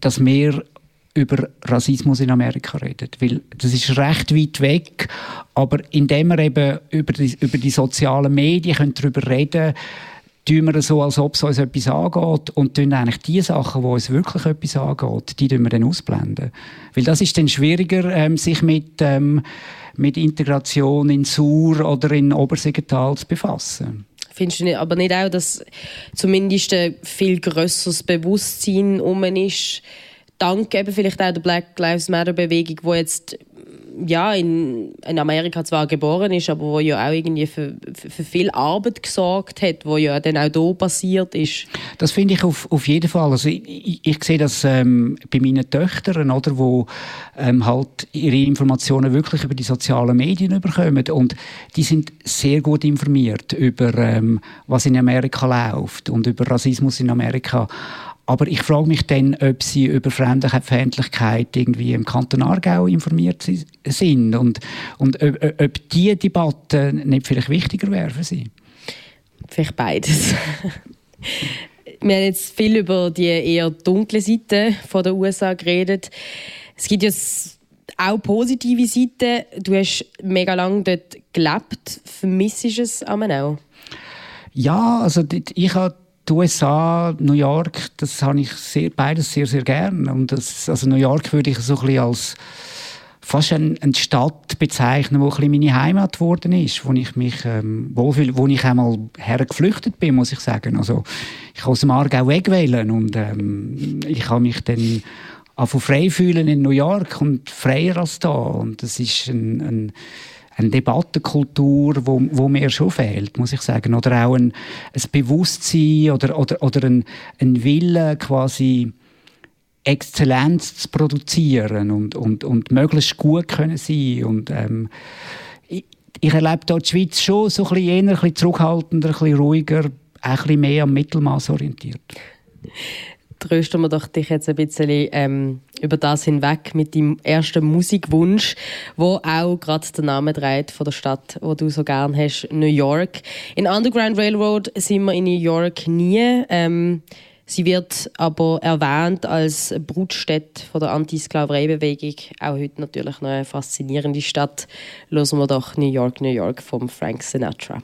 dass wir über Rassismus in Amerika redet. Weil das ist recht weit weg, aber indem wir eben über die, über die sozialen Medien können darüber reden tun wir so, als ob es uns etwas angeht und tun eigentlich die Sachen, die uns wirklich etwas angeht, die tun wir dann ausblenden. Weil das ist dann schwieriger, ähm, sich mit, ähm, mit Integration in Sur oder in Obersegetal zu befassen. Findest du nicht, aber nicht auch, dass zumindest ein viel grösseres Bewusstsein um ist, dank eben vielleicht auch der Black Lives Matter Bewegung, wo jetzt ja, in, in Amerika zwar geboren ist, aber wo ja auch irgendwie für, für, für, viel Arbeit gesorgt hat, wo ja dann auch hier passiert ist. Das finde ich auf, auf jeden Fall. Also ich, ich, ich sehe das ähm, bei meinen Töchtern, oder, wo ähm, halt ihre Informationen wirklich über die sozialen Medien bekommen und die sind sehr gut informiert über ähm, was in Amerika läuft und über Rassismus in Amerika. Aber ich frage mich dann, ob sie über Fremdenfeindlichkeit irgendwie im Kanton Aargau informiert sind und, und ob, ob diese Debatte nicht vielleicht wichtiger wäre für sie. Vielleicht beides. Wir haben jetzt viel über die eher dunkle Seite der USA geredet. Es gibt jetzt auch positive Seiten. Du hast mega lange dort gelebt. Vermisst du es auch? Ja, also ich habe die USA, New York, das habe ich sehr, beides sehr, sehr gern. Und das, also New York würde ich so ein bisschen als fast eine, eine Stadt bezeichnen, wo ein bisschen meine Heimat geworden ist, wo ich mich ähm, wohlfühle, wo ich einmal hergeflüchtet bin, muss ich sagen. Also ich kann aus dem Aargau wegwählen und ähm, ich habe mich dann einfach frei fühlen in New York und freier als da. Und das ist ein, ein eine Debattenkultur, wo, wo mir schon fehlt, muss ich sagen. Oder auch ein, ein Bewusstsein oder, oder, oder ein, ein Wille quasi Exzellenz zu produzieren und, und, und möglichst gut können sein und ähm, ich, ich erlebe dort die Schweiz schon so ein bisschen eher, ein bisschen zurückhaltender, ein bisschen ruhiger, ein bisschen mehr am Mittelmaß orientiert trösten wir doch dich jetzt ein bisschen ähm, über das hinweg mit deinem ersten Musikwunsch, wo auch gerade den Namen trägt von der Stadt, wo du so gern hast, New York. In Underground Railroad sind wir in New York nie. Ähm, Sie wird aber erwähnt als Brutstätte von der Antisklavereibewegung. Auch heute natürlich noch eine faszinierende Stadt. Hören wir doch New York, New York von Frank Sinatra.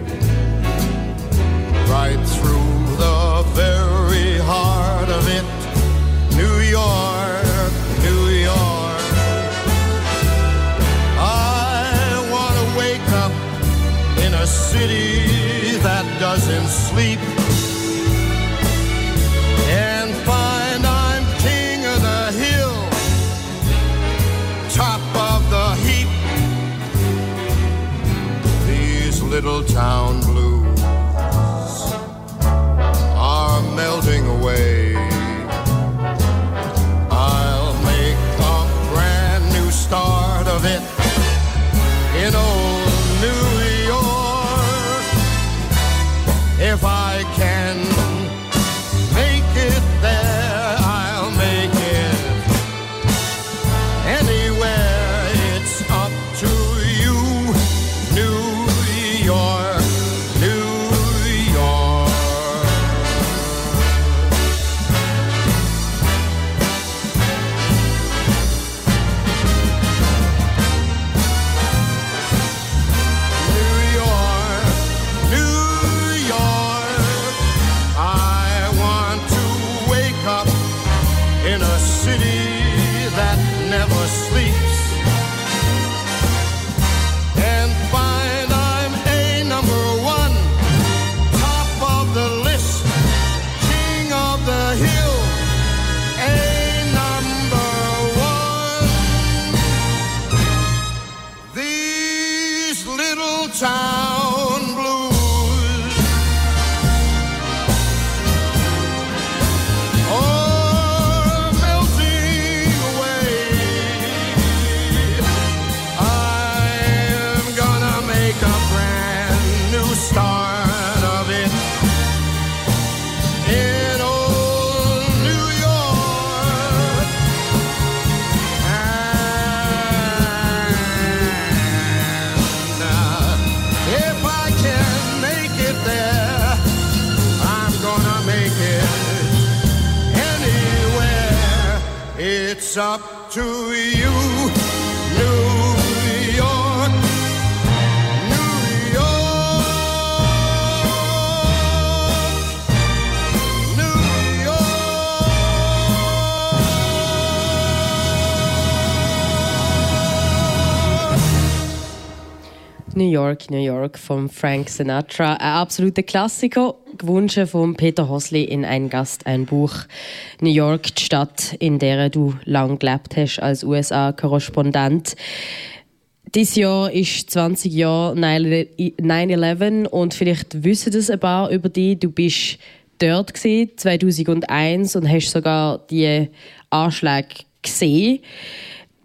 York, New York von Frank Sinatra. Ein absoluter Klassiker, gewünscht von Peter Hosli in Ein Gast, ein Buch. New York, die Stadt, in der du lang gelebt hast als USA-Korrespondent. Dieses Jahr ist 20 Jahre 9-11 und vielleicht wissen das ein paar über dich. Du bist dort 2001 und hast sogar die Anschläge gesehen.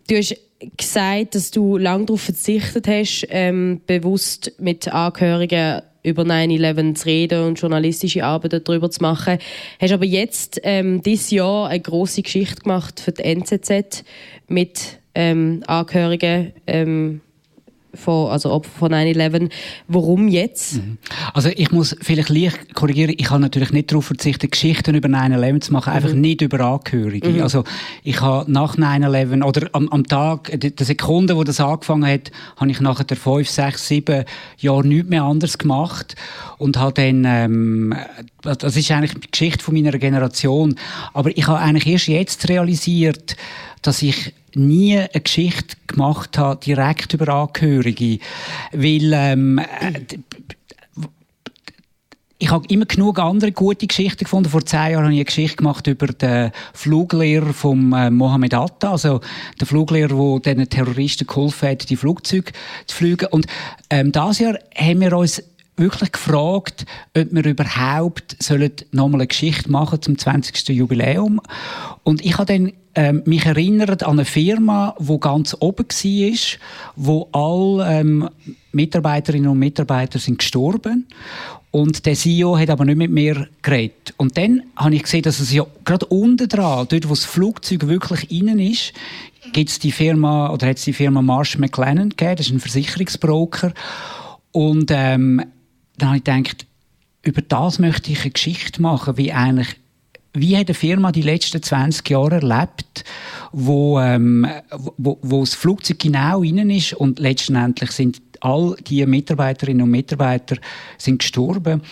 Du hast gesagt, dass du lange darauf verzichtet hast, ähm, bewusst mit Angehörigen über 9-11 zu reden und journalistische Arbeit darüber zu machen. Hast aber jetzt ähm, dieses Jahr eine große Geschichte gemacht für die NZZ mit ähm, Angehörigen ähm, von, also Opfer von 9-11. Warum jetzt? Mhm. Also ich muss vielleicht leicht korrigieren, ich habe natürlich nicht darauf verzichtet, Geschichten über 9-11 zu machen, mhm. einfach nicht über Angehörige. Mhm. Also ich habe nach 9-11 oder am, am Tag, der Sekunde, wo das angefangen hat, habe ich nachher 5, 6, 7 Jahre nichts mehr anders gemacht und habe dann, ähm, das ist eigentlich die Geschichte von meiner Generation, aber ich habe eigentlich erst jetzt realisiert, dass ich nie eine Geschichte gemacht habe, direkt über Angehörige. Weil, ähm, ich habe immer genug andere gute Geschichten gefunden. Vor zehn Jahren habe ich eine Geschichte gemacht über den Fluglehrer von äh, Mohammed Atta, also der Fluglehrer, der den Terroristen geholfen hat, die Flugzeuge zu fliegen. Und ähm, dieses Jahr haben wir uns wirklich gefragt, ob wir überhaupt sollen noch mal eine Geschichte machen zum 20. Jubiläum. Und ich habe dann ähm, mich erinnert an eine Firma, wo ganz oben war, wo alle ähm, Mitarbeiterinnen und Mitarbeiter sind gestorben und der CEO hat aber nicht mit mir geredet. Und dann habe ich gesehen, dass es ja gerade unten dran, dort wo das Flugzeug wirklich innen ist, gibt es die Firma, oder hat die Firma Marsh McLennan gegeben, das ist ein Versicherungsbroker. Und ähm, dann habe ich gedacht, über das möchte ich eine Geschichte machen, wie eigentlich wie hat eine Firma die letzten 20 Jahre erlebt, wo, ähm, wo, wo das Flugzeug genau innen ist und letztendlich sind all die Mitarbeiterinnen und Mitarbeiter sind gestorben.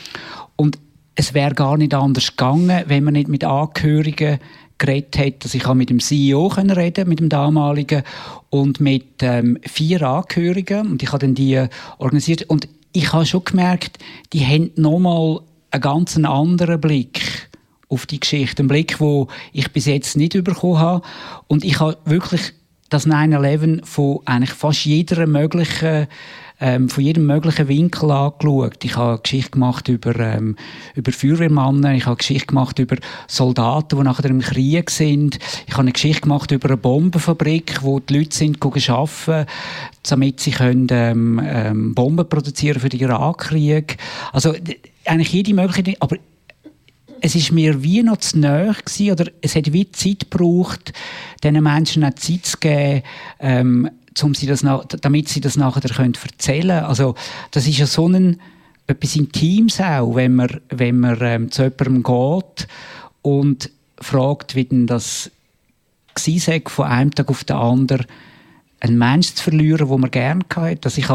Und es wäre gar nicht anders gegangen, wenn man nicht mit Angehörigen geredet hätte. Also ich habe mit dem CEO reden, mit dem damaligen, und mit ähm, vier Angehörigen. Und ich habe dann die organisiert. Und ich habe schon gemerkt, die haben nochmal einen ganz anderen Blick auf die Geschichte. Einen Blick, den ich bis jetzt nicht bekommen habe. Und ich habe wirklich das 9-11 von eigentlich fast jeder möglichen ähm, von jedem möglichen Winkel angeschaut. Ich habe Geschichte gemacht über, ähm, über Feuerwehrmänner, ich habe Geschichte gemacht über Soldaten, die nachher im Krieg sind. Ich habe eine Geschichte gemacht über eine Bombenfabrik, wo die Leute sind arbeiten, damit sie können, ähm, ähm, Bomben produzieren für den Irakkrieg. Also eigentlich jede mögliche, aber es ist mir wie noch zu nahe gewesen, oder es hat wie Zeit gebraucht, diesen Menschen auch Zeit zu geben, ähm, um sie das nach, damit sie das nachher können erzählen können. Also, das ist ja so ein, etwas Intimes auch, wenn man, wenn man ähm, zu jemandem geht und fragt, wie denn das war, von einem Tag auf den anderen einen Menschen zu verlieren, den man gerne hatte. Also ich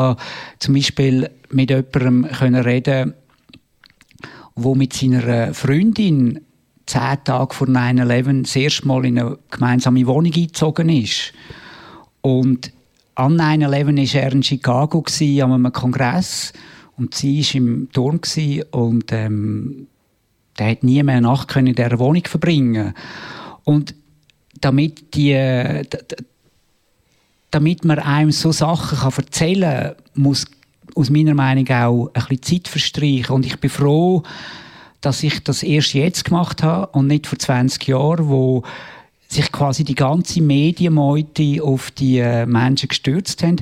zum Beispiel mit jemandem reden der mit seiner Freundin zehn Tage vor 9-11 das erste Mal in eine gemeinsame Wohnung eingezogen ist. Und an 9-11 war er in Chicago an einem Kongress und sie war im Turm und ähm, der hat nie mehr eine Nacht in dieser Wohnung verbringen Und damit die, damit man einem so Sachen erzählen kann, muss aus meiner Meinung auch ein bisschen Zeit verstreichen. Und ich bin froh, dass ich das erst jetzt gemacht habe und nicht vor 20 Jahren, wo sich quasi die ganze Medienmeute auf die äh, Menschen gestürzt haben.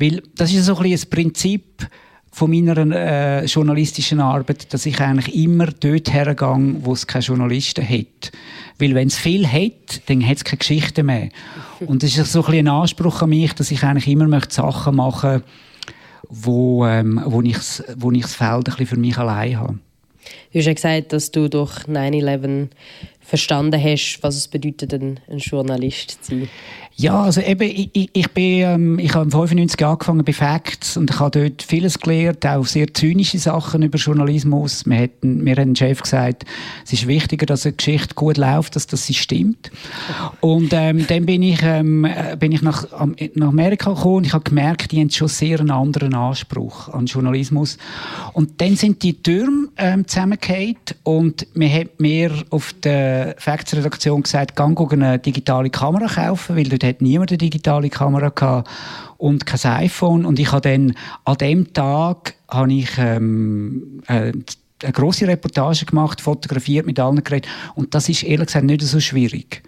Weil das ist so ein, ein Prinzip von meiner äh, journalistischen Arbeit, dass ich eigentlich immer dort hergehe, wo es keine Journalisten hat. Weil wenn es viel hat, dann hat es keine Geschichte mehr. Und das ist so ein, ein Anspruch an mich, dass ich eigentlich immer möchte Sachen machen wo, ähm, wo, ich, das Feld ein für mich allein habe. Du hast ja gesagt, dass du durch 9-11 verstanden hast, was es bedeutet, ein Journalist zu sein. Ja, also eben, ich, ich, bin, ähm, ich habe 95 angefangen bei Facts und ich habe dort vieles gelernt, auch sehr zynische Sachen über Journalismus. Wir hatten, mir hat ein Chef gesagt, es ist wichtiger, dass eine Geschichte gut läuft, dass sie stimmt. Und ähm, dann bin ich, ähm, bin ich nach, nach Amerika gekommen und ich habe gemerkt, die haben schon sehr einen anderen Anspruch an Journalismus. Und dann sind die Türme ähm, zusammengefallen und mir hat mir auf der Facts-Redaktion gesagt, geh eine digitale Kamera kaufen, weil dort hat niemand eine digitale Kamera gehabt und kein iPhone. Und ich habe dann an dem Tag habe ich ähm, äh, eine große Reportage gemacht, fotografiert mit allen Geräten. Und das ist ehrlich gesagt nicht so schwierig.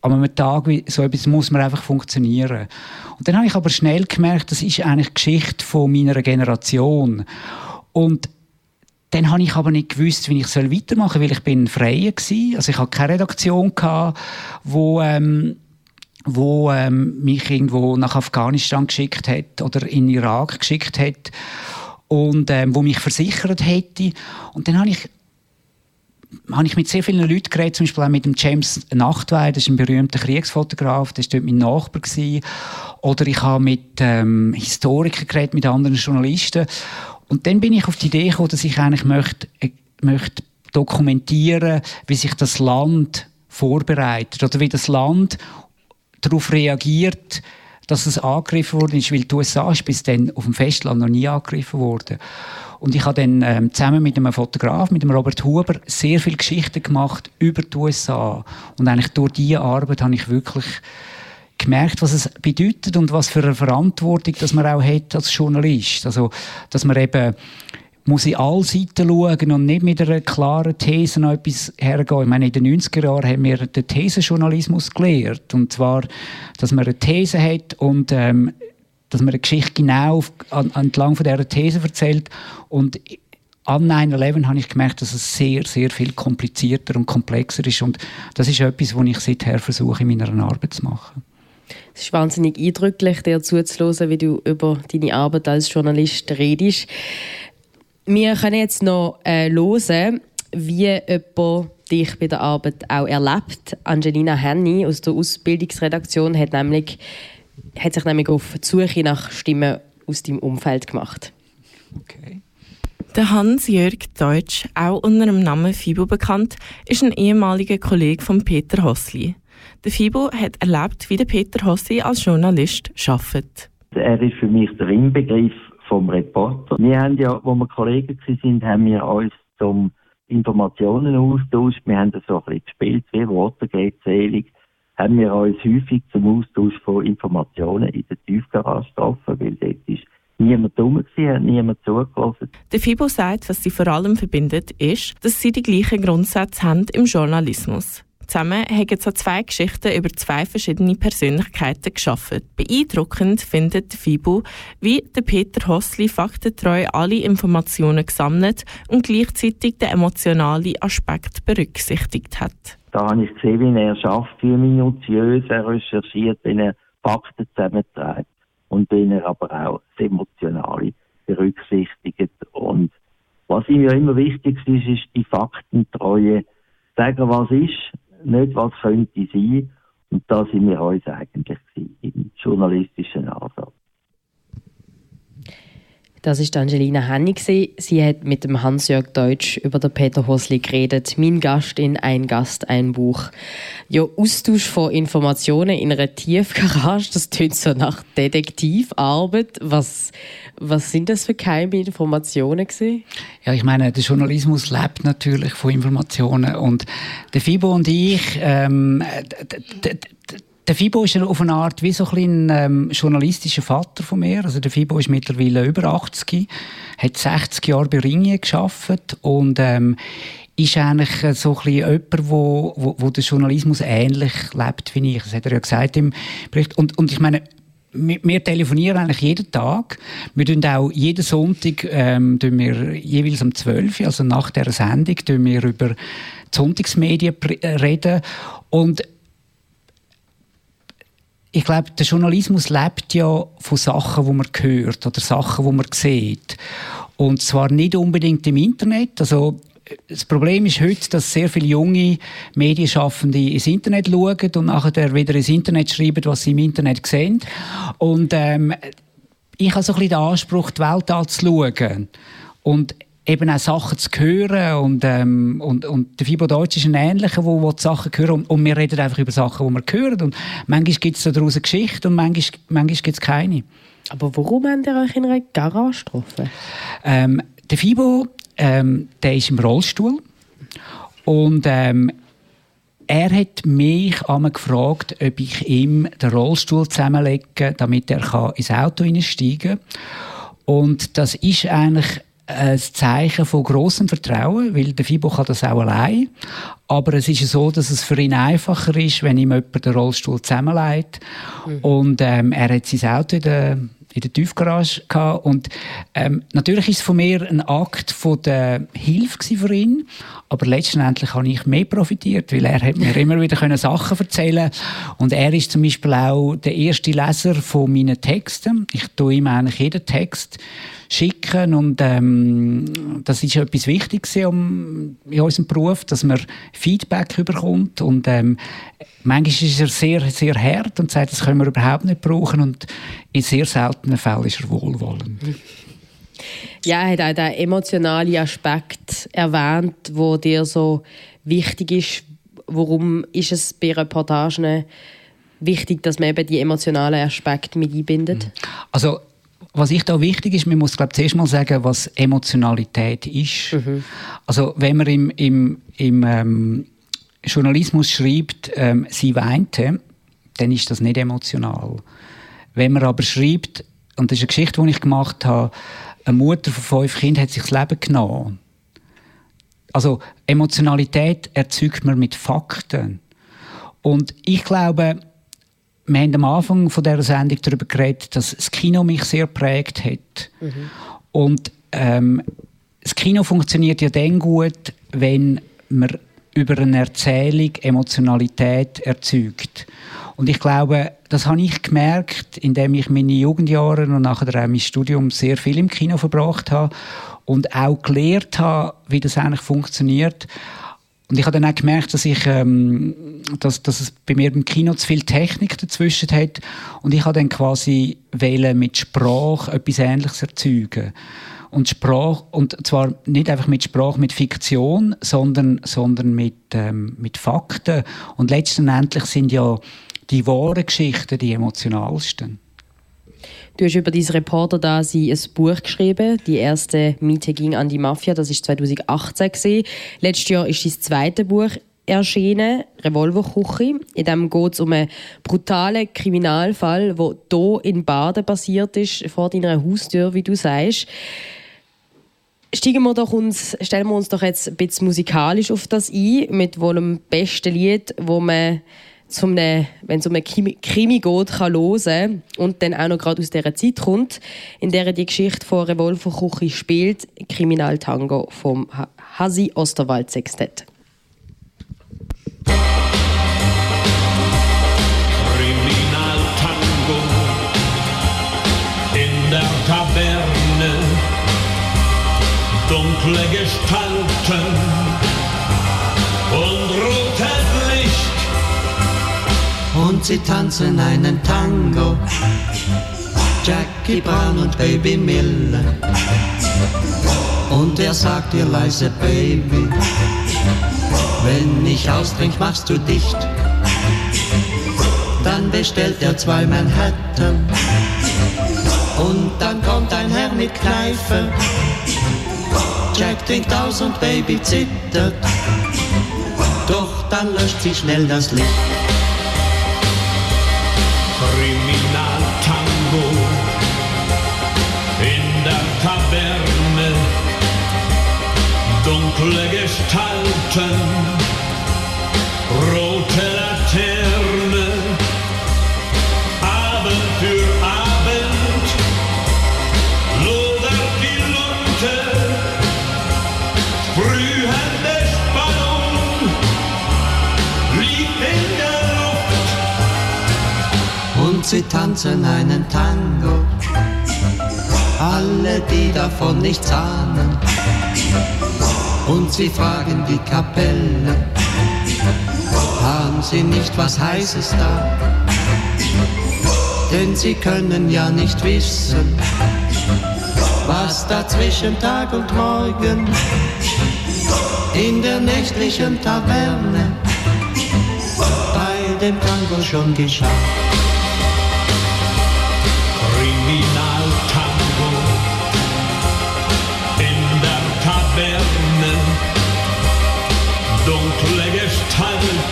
Aber einem Tag so etwas muss man einfach funktionieren. Und dann habe ich aber schnell gemerkt, das ist eigentlich die Geschichte von meiner Generation. Und dann habe ich aber nicht gewusst, wie ich weitermachen soll, weil ich bin freier war. Also ich hatte keine Redaktion, wo ähm, wo ähm, mich irgendwo nach Afghanistan geschickt hat oder in Irak geschickt hat und ähm, wo mich versichert hätte. Und dann habe ich habe ich mit sehr vielen Leuten geredet, zum Beispiel auch mit dem James Nachtwey, das ist ein berühmter Kriegsfotograf, das war dort mein Nachbar. Gewesen. Oder ich habe mit ähm, Historikern geredet, mit anderen Journalisten. Und dann bin ich auf die Idee gekommen, dass ich eigentlich möchte, äh, möchte dokumentieren, wie sich das Land vorbereitet oder wie das Land darauf reagiert, dass es angegriffen worden ist, weil die USA ist bis dann auf dem Festland noch nie angegriffen worden. Und ich habe dann ähm, zusammen mit einem Fotograf, mit dem Robert Huber, sehr viele Geschichten gemacht über die USA. Und eigentlich durch diese Arbeit habe ich wirklich gemerkt, was es bedeutet und was für eine Verantwortung dass man auch hat als Journalist. Also, dass man eben muss in alle Seiten schauen und nicht mit einer klaren These noch etwas hergehen. Ich meine, in den 90er Jahren haben wir den Thesenjournalismus gelehrt. Und zwar, dass man eine These hat und ähm, dass man eine Geschichte genau auf, an, entlang von dieser These erzählt. Und an 9-11 habe ich gemerkt, dass es sehr, sehr viel komplizierter und komplexer ist. Und das ist etwas, was ich seither versuche, in meiner Arbeit zu machen. Es ist wahnsinnig eindrücklich, dir zuzuhören, wie du über deine Arbeit als Journalist redest. Wir können jetzt noch äh, hören, wie jemand dich bei der Arbeit auch erlebt. Angelina Henny aus der Ausbildungsredaktion hat, nämlich, hat sich nämlich auf die Suche nach Stimmen aus deinem Umfeld gemacht. Okay. Der Hans-Jörg Deutsch, auch unter dem Namen Fibo bekannt, ist ein ehemaliger Kollege von Peter Hossli. Der Fibo hat erlebt, wie der Peter Hossi als Journalist arbeitet. Er ist für mich der Inbegriff vom Reporter. Wir haben ja, wo wir Kollegen waren, haben wir uns zum Informationen austauscht. Wir haben das so ein bisschen gespielt, wie Watergate-Zählung. Haben wir uns häufig zum Austausch von Informationen in der Tiefgarage getroffen, weil dort ist niemand dumm gewesen, hat niemand zugelassen. Der FIBO sagt, was sie vor allem verbindet, ist, dass sie die gleichen Grundsätze haben im Journalismus. Zusammen haben so zwei Geschichten über zwei verschiedene Persönlichkeiten geschaffen. Beeindruckend findet Fibu, wie der Peter Hossli faktentreu alle Informationen gesammelt und gleichzeitig den emotionalen Aspekt berücksichtigt hat. Da habe ich gesehen, wie er schafft, wie minutiös er recherchiert, wie er Fakten zusammenträgt und wie er aber auch das Emotionale berücksichtigt. Und was ihm ja immer wichtig ist, ist die Faktentreue. Sagen, was ist, nicht, was könnte sein. Und da sind wir uns eigentlich im journalistischen Ansatz. Das ist Angelina Hennig. Sie hat mit dem Hans-Jörg Deutsch über den Peter Hosli geredet. Mein Gast in Ein Gast, ein Buch. Ja, Austausch von Informationen in einer Tiefgarage, das tönt so nach Detektivarbeit. Was, was sind das für geheime Informationen gewesen? Ja, ich meine, der Journalismus lebt natürlich von Informationen und der Fibo und ich, ähm, der Fibo ist auf eine Art wie so ein ähm, journalistischer Vater von mir. Also der Fibo ist mittlerweile über 80, hat 60 Jahre bei Ringe geschafft und ähm, ist eigentlich so ein bisschen jemand, wo, wo, wo der Journalismus ähnlich lebt wie ich. Das hat er ja gesagt im Bericht. Und, und ich meine, wir telefonieren eigentlich jeden Tag. Wir tun auch jeden Sonntag ähm, tun wir jeweils um 12 Uhr, also nach der Sendung, tun wir über die Sonntagsmedien reden. Und ich glaube, der Journalismus lebt ja von Sachen, die man hört oder Sachen, die man sieht. Und zwar nicht unbedingt im Internet. Also das Problem ist heute, dass sehr viele junge Medienschaffende ins Internet schauen und nachher wieder ins Internet schreiben, was sie im Internet sehen. Und ähm, ich habe so ein bisschen den Anspruch, die Welt anzuschauen. Und eben auch Sachen zu hören und, ähm, und, und der Fibo Deutsch ist ein ähnlicher, wo, wo die Sachen hören und, und wir reden einfach über Sachen, die wir hören und manchmal gibt es daraus eine Geschichte und manchmal, manchmal gibt es keine. Aber warum habt ihr euch in einer Garage getroffen? Ähm, der Fibo, ähm, der ist im Rollstuhl und ähm, er hat mich einmal gefragt, ob ich ihm den Rollstuhl zusammenlegen kann, damit er ins Auto einsteigen kann. Und das ist eigentlich ein Zeichen von großem Vertrauen, weil der Fibo kann das auch allein. Aber es ist so, dass es für ihn einfacher ist, wenn ihm jemand den Rollstuhl zusammenlegt. Mhm. Und ähm, er hat sein Auto in der, in der Tiefgarage gehabt. Und ähm, natürlich ist es von mir ein Akt von der Hilfe für ihn. Aber letztendlich habe ich mehr profitiert, weil er hat mir *laughs* immer wieder können Sachen erzählen Und er ist zum Beispiel auch der erste Leser von meinen Texten. Ich tue ihm eigentlich jeden Text schicken und ähm, das ist etwas Wichtiges in unserem Beruf, dass man Feedback bekommt und ähm, manchmal ist er sehr, sehr hart und sagt, das können wir überhaupt nicht brauchen und in sehr seltenen Fällen ist er wohlwollend. Ja, er hat auch den emotionalen Aspekt erwähnt, wo dir so wichtig ist. Warum ist es bei Reportagen wichtig, dass man eben die emotionalen Aspekte mit einbindet? Also was ich da wichtig ist, man muss glaube zuerst mal sagen, was Emotionalität ist. Mhm. Also wenn man im, im, im ähm, Journalismus schreibt, ähm, sie weinte, dann ist das nicht emotional. Wenn man aber schreibt, und das ist eine Geschichte, die ich gemacht habe, eine Mutter von fünf Kindern hat sich das Leben genommen. Also Emotionalität erzeugt man mit Fakten. Und ich glaube, wir haben am Anfang von dieser Sendung darüber geredet, dass das Kino mich sehr prägt hat. Mhm. Und ähm, das Kino funktioniert ja dann gut, wenn man über eine Erzählung Emotionalität erzeugt. Und ich glaube, das habe ich gemerkt, indem ich meine Jugendjahre und nachher auch mein Studium sehr viel im Kino verbracht habe und auch gelernt habe, wie das eigentlich funktioniert. Und ich habe dann auch gemerkt, dass ich, ähm, dass, dass es bei mir im Kino zu viel Technik dazwischen hat. Und ich habe dann quasi wählen mit Sprache etwas Ähnliches erzeugen. Und Sprache, und zwar nicht einfach mit Sprache, mit Fiktion, sondern, sondern mit, ähm, mit Fakten. Und letztendlich sind ja die wahren Geschichten die emotionalsten. Du hast über diese Reporter da sie ein Buch geschrieben. Die erste Miete ging an die Mafia. Das ist 2018 gesehen. Letztes Jahr ist das zweite Buch erschienen, Revolverküche. In dem geht es um einen brutalen Kriminalfall, der hier in Baden passiert ist, vor deiner Haustür, wie du sagst. Steigen wir doch uns, stellen wir uns doch jetzt ein bisschen musikalisch auf das ein, mit wohl besten Lied, wo man zum wenn es um einen Krimi geht, kann hören und dann auch noch gerade aus dieser Zeit kommt, in der die Geschichte von Revolverküche spielt, Kriminaltango vom Hasi Osterwald Sextett. Kriminaltango in der Taverne, dunkle Gestalten sie tanzen einen Tango. Jackie Brown und Baby Miller. Und er sagt ihr leise Baby, wenn ich austrink, machst du dicht. Dann bestellt er zwei Manhattan. Und dann kommt ein Herr mit Kneife. Jack trinkt aus und Baby zittert. Doch dann löscht sie schnell das Licht. Gestalten, rote Laterne, Abend für Abend, lodert die Lunte, sprühende Spannung, liegt in der Luft. Und sie tanzen einen Tango, alle, die davon nichts ahnen und sie fragen die Kapelle, haben sie nicht was Heißes da? Denn sie können ja nicht wissen, was da zwischen Tag und Morgen in der nächtlichen Taverne bei dem Tango schon geschah.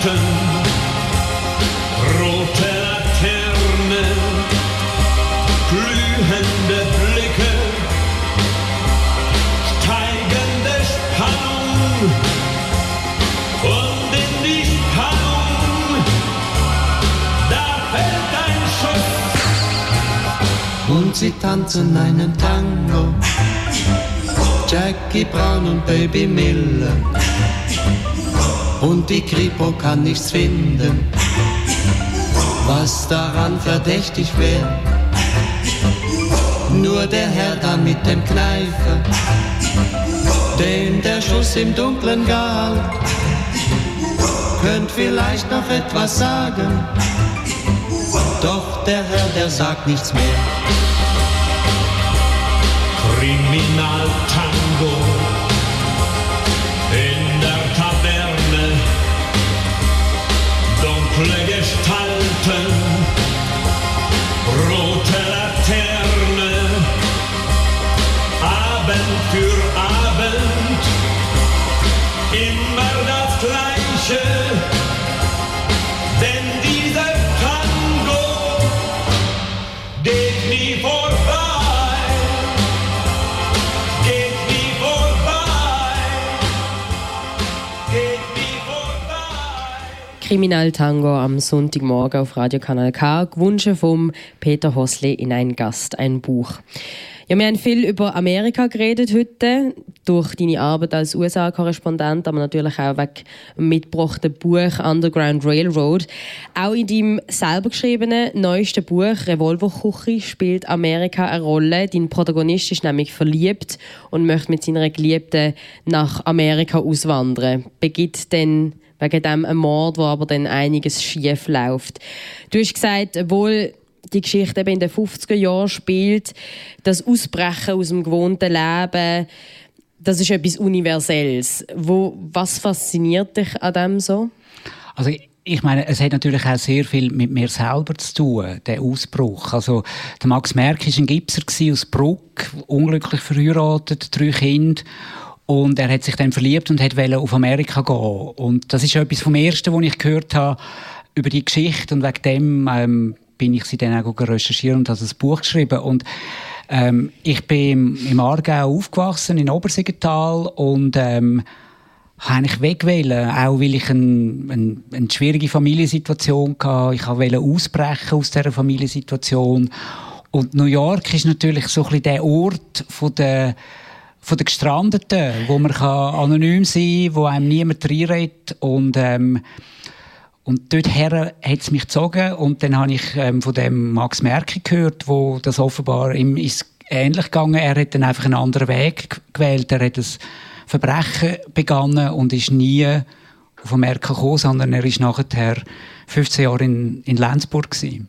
Gestalten, rote Laterne, glühende Blicke, steigende Spannung. Und in die Spannung, da fällt ein Schuss. Und sie tanzen einen Tango, Jackie Brown und Baby Miller und die Kripo kann nichts finden, was daran verdächtig wäre. Nur der Herr da mit dem Kneifer, dem der Schuss im Dunklen galt, könnt vielleicht noch etwas sagen, doch der Herr, der sagt nichts mehr. Kriminaltango Kriminaltango am Sonntagmorgen auf Radio Kanal K, gewünscht vom Peter Hosli in ein Gast, ein Buch. Ja, wir haben viel über Amerika geredet heute, durch deine Arbeit als USA-Korrespondent, aber natürlich auch wegen dem mitgebrachten Buch Underground Railroad. Auch in deinem selber geschriebenen neuesten Buch Revolverküche spielt Amerika eine Rolle. Dein Protagonist ist nämlich verliebt und möchte mit seiner Geliebten nach Amerika auswandern. Begibt dann wegen dem Mord, wo aber dann einiges schief läuft. Du hast gesagt, obwohl die Geschichte eben in den 50er Jahren spielt, das Ausbrechen aus dem gewohnten Leben, das ist etwas Universelles. Wo, was fasziniert dich an dem so? Also ich meine, es hat natürlich auch sehr viel mit mir selber zu tun, der Ausbruch. Also, der Max Merck war ein Gipser aus Bruck, unglücklich verheiratet, drei Kinder. Und er hat sich dann verliebt und wollte auf Amerika gehen. Und das ist etwas vom Ersten, was ich gehört habe über die Geschichte. Und wegen dem ähm, bin ich sie dann auch recherchiert und habe ein Buch geschrieben. Und ähm, ich bin im Aargau aufgewachsen, in Obersiggenthal. Und ähm, habe eigentlich wegwählen, auch weil ich ein, ein, eine schwierige Familiensituation hatte. Ich wollte ausbrechen aus dieser Familiensituation. Und New York ist natürlich so ein bisschen der Ort von der von den Gestrandeten, wo man kann anonym sein kann, wo einem niemand reinredet und ähm, und dorthin hat es mich gezogen und dann habe ich ähm, von dem Max Merkel gehört, wo das offenbar ihm ist ähnlich gegangen. Er hat dann einfach einen anderen Weg gewählt. Er hat das Verbrechen begangen und ist nie auf Amerika gekommen, sondern er ist nachher 15 Jahre in, in Lenzburg gewesen.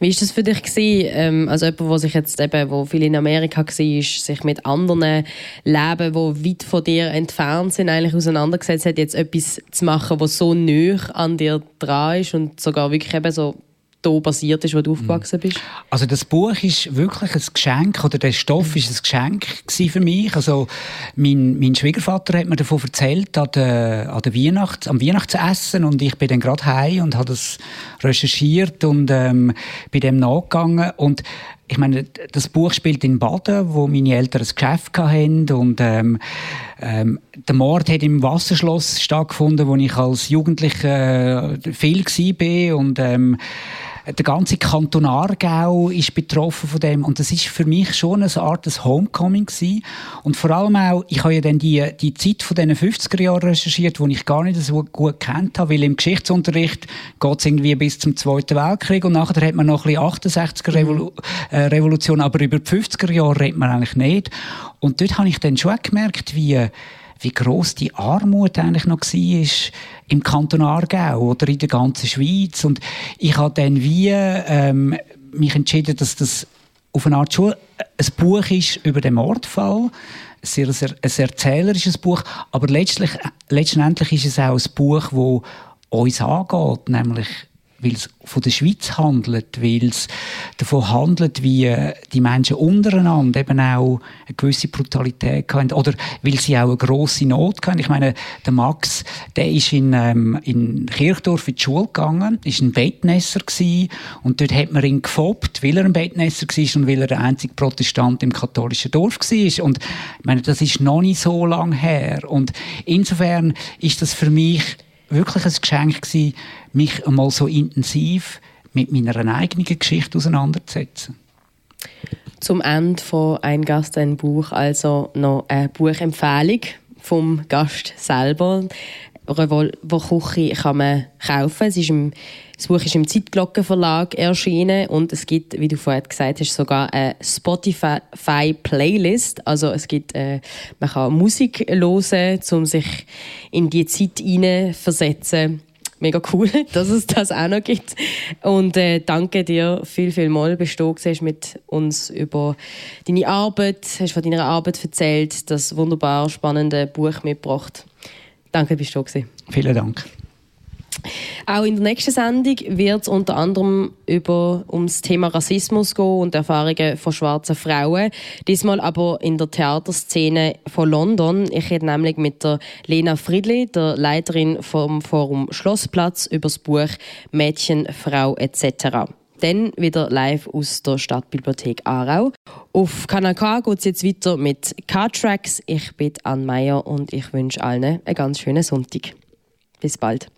Wie ist das für dich gewesen, ähm, also jemand, der sich jetzt eben, wo viel in Amerika war, sich mit anderen Leben, die weit von dir entfernt sind, eigentlich auseinandergesetzt hat, jetzt etwas zu machen, was so nah an dir dran ist und sogar wirklich eben so da basiert ist, wo du aufgewachsen bist? Also das Buch ist wirklich ein Geschenk oder der Stoff ist ein Geschenk für mich. Also mein, mein Schwiegervater hat mir davon erzählt an der, an der Weihnachts-, am Weihnachtsessen und ich bin dann gerade heim und habe das recherchiert und ähm, bin dem nachgegangen und ich meine, das Buch spielt in Baden, wo meine Eltern ein Geschäft hatten und ähm, ähm, der Mord hat im Wasserschloss stattgefunden, wo ich als Jugendlicher äh, viel war und ähm, der ganze Kanton Aargau ist betroffen von dem. Und das ist für mich schon eine Art des Homecoming gewesen. und vor allem auch, ich habe ja dann die, die Zeit von diesen 50er Jahren recherchiert, die ich gar nicht so gut kennt habe, weil im Geschichtsunterricht geht es irgendwie bis zum Zweiten Weltkrieg und nachher hat man noch ein bisschen 68er Revolu äh, Revolution, aber über die 50er Jahre redet man eigentlich nicht. Und dort habe ich dann schon gemerkt, wie wie groß die Armut eigentlich noch war im Kanton Aargau oder in der ganzen Schweiz. Und ich habe dann wie ähm, mich entschieden, dass das auf eine Art schon ein Buch ist über den Mordfall. Ein sehr ein erzählerisches Buch, aber letztlich, letztendlich ist es auch ein Buch, das uns angeht, nämlich weil es von der Schweiz handelt, weil es davon handelt, wie äh, die Menschen untereinander eben auch eine gewisse Brutalität haben oder weil sie auch eine grosse Not haben. Ich meine, der Max, der ist in, ähm, in Kirchdorf in die Schule gegangen, ist ein Bettnässer gewesen, und dort hat man ihn gefoppt, weil er ein Bettnässer war und weil er der einzige Protestant im katholischen Dorf war. Und ich meine, das ist noch nicht so lange her. Und insofern ist das für mich wirklich ein Geschenk gewesen, mich einmal so intensiv mit meiner eigenen Geschichte auseinanderzusetzen. Zum Ende von «Ein Gast, ein Buch» also noch eine Buchempfehlung vom Gast selber. Revolverküche kann man kaufen. Es ist im, das Buch ist im Zeitglockenverlag erschienen und es gibt, wie du vorher gesagt hast, sogar eine Spotify-Playlist. Also es gibt, äh, man kann Musik hören, um sich in die Zeit hineinversetzen mega cool, *laughs* dass es das auch noch gibt. Und äh, danke dir viel, viel mal, bist du mit uns über deine Arbeit, hast von deiner Arbeit erzählt, das wunderbar spannende Buch mitgebracht. Danke, bist du gewesen. Vielen Dank. Auch in der nächsten Sendung wird es unter anderem über ums Thema Rassismus gehen und Erfahrungen von schwarzen Frauen. Diesmal aber in der Theaterszene von London. Ich rede nämlich mit der Lena Friedli, der Leiterin vom Forum Schlossplatz, über das Buch Mädchen, Frau etc. Dann wieder live aus der Stadtbibliothek Aarau. Auf Kanal K geht es jetzt weiter mit K-Tracks. Ich bin Anne Meyer und ich wünsche allen einen ganz schönen Sonntag. Bis bald.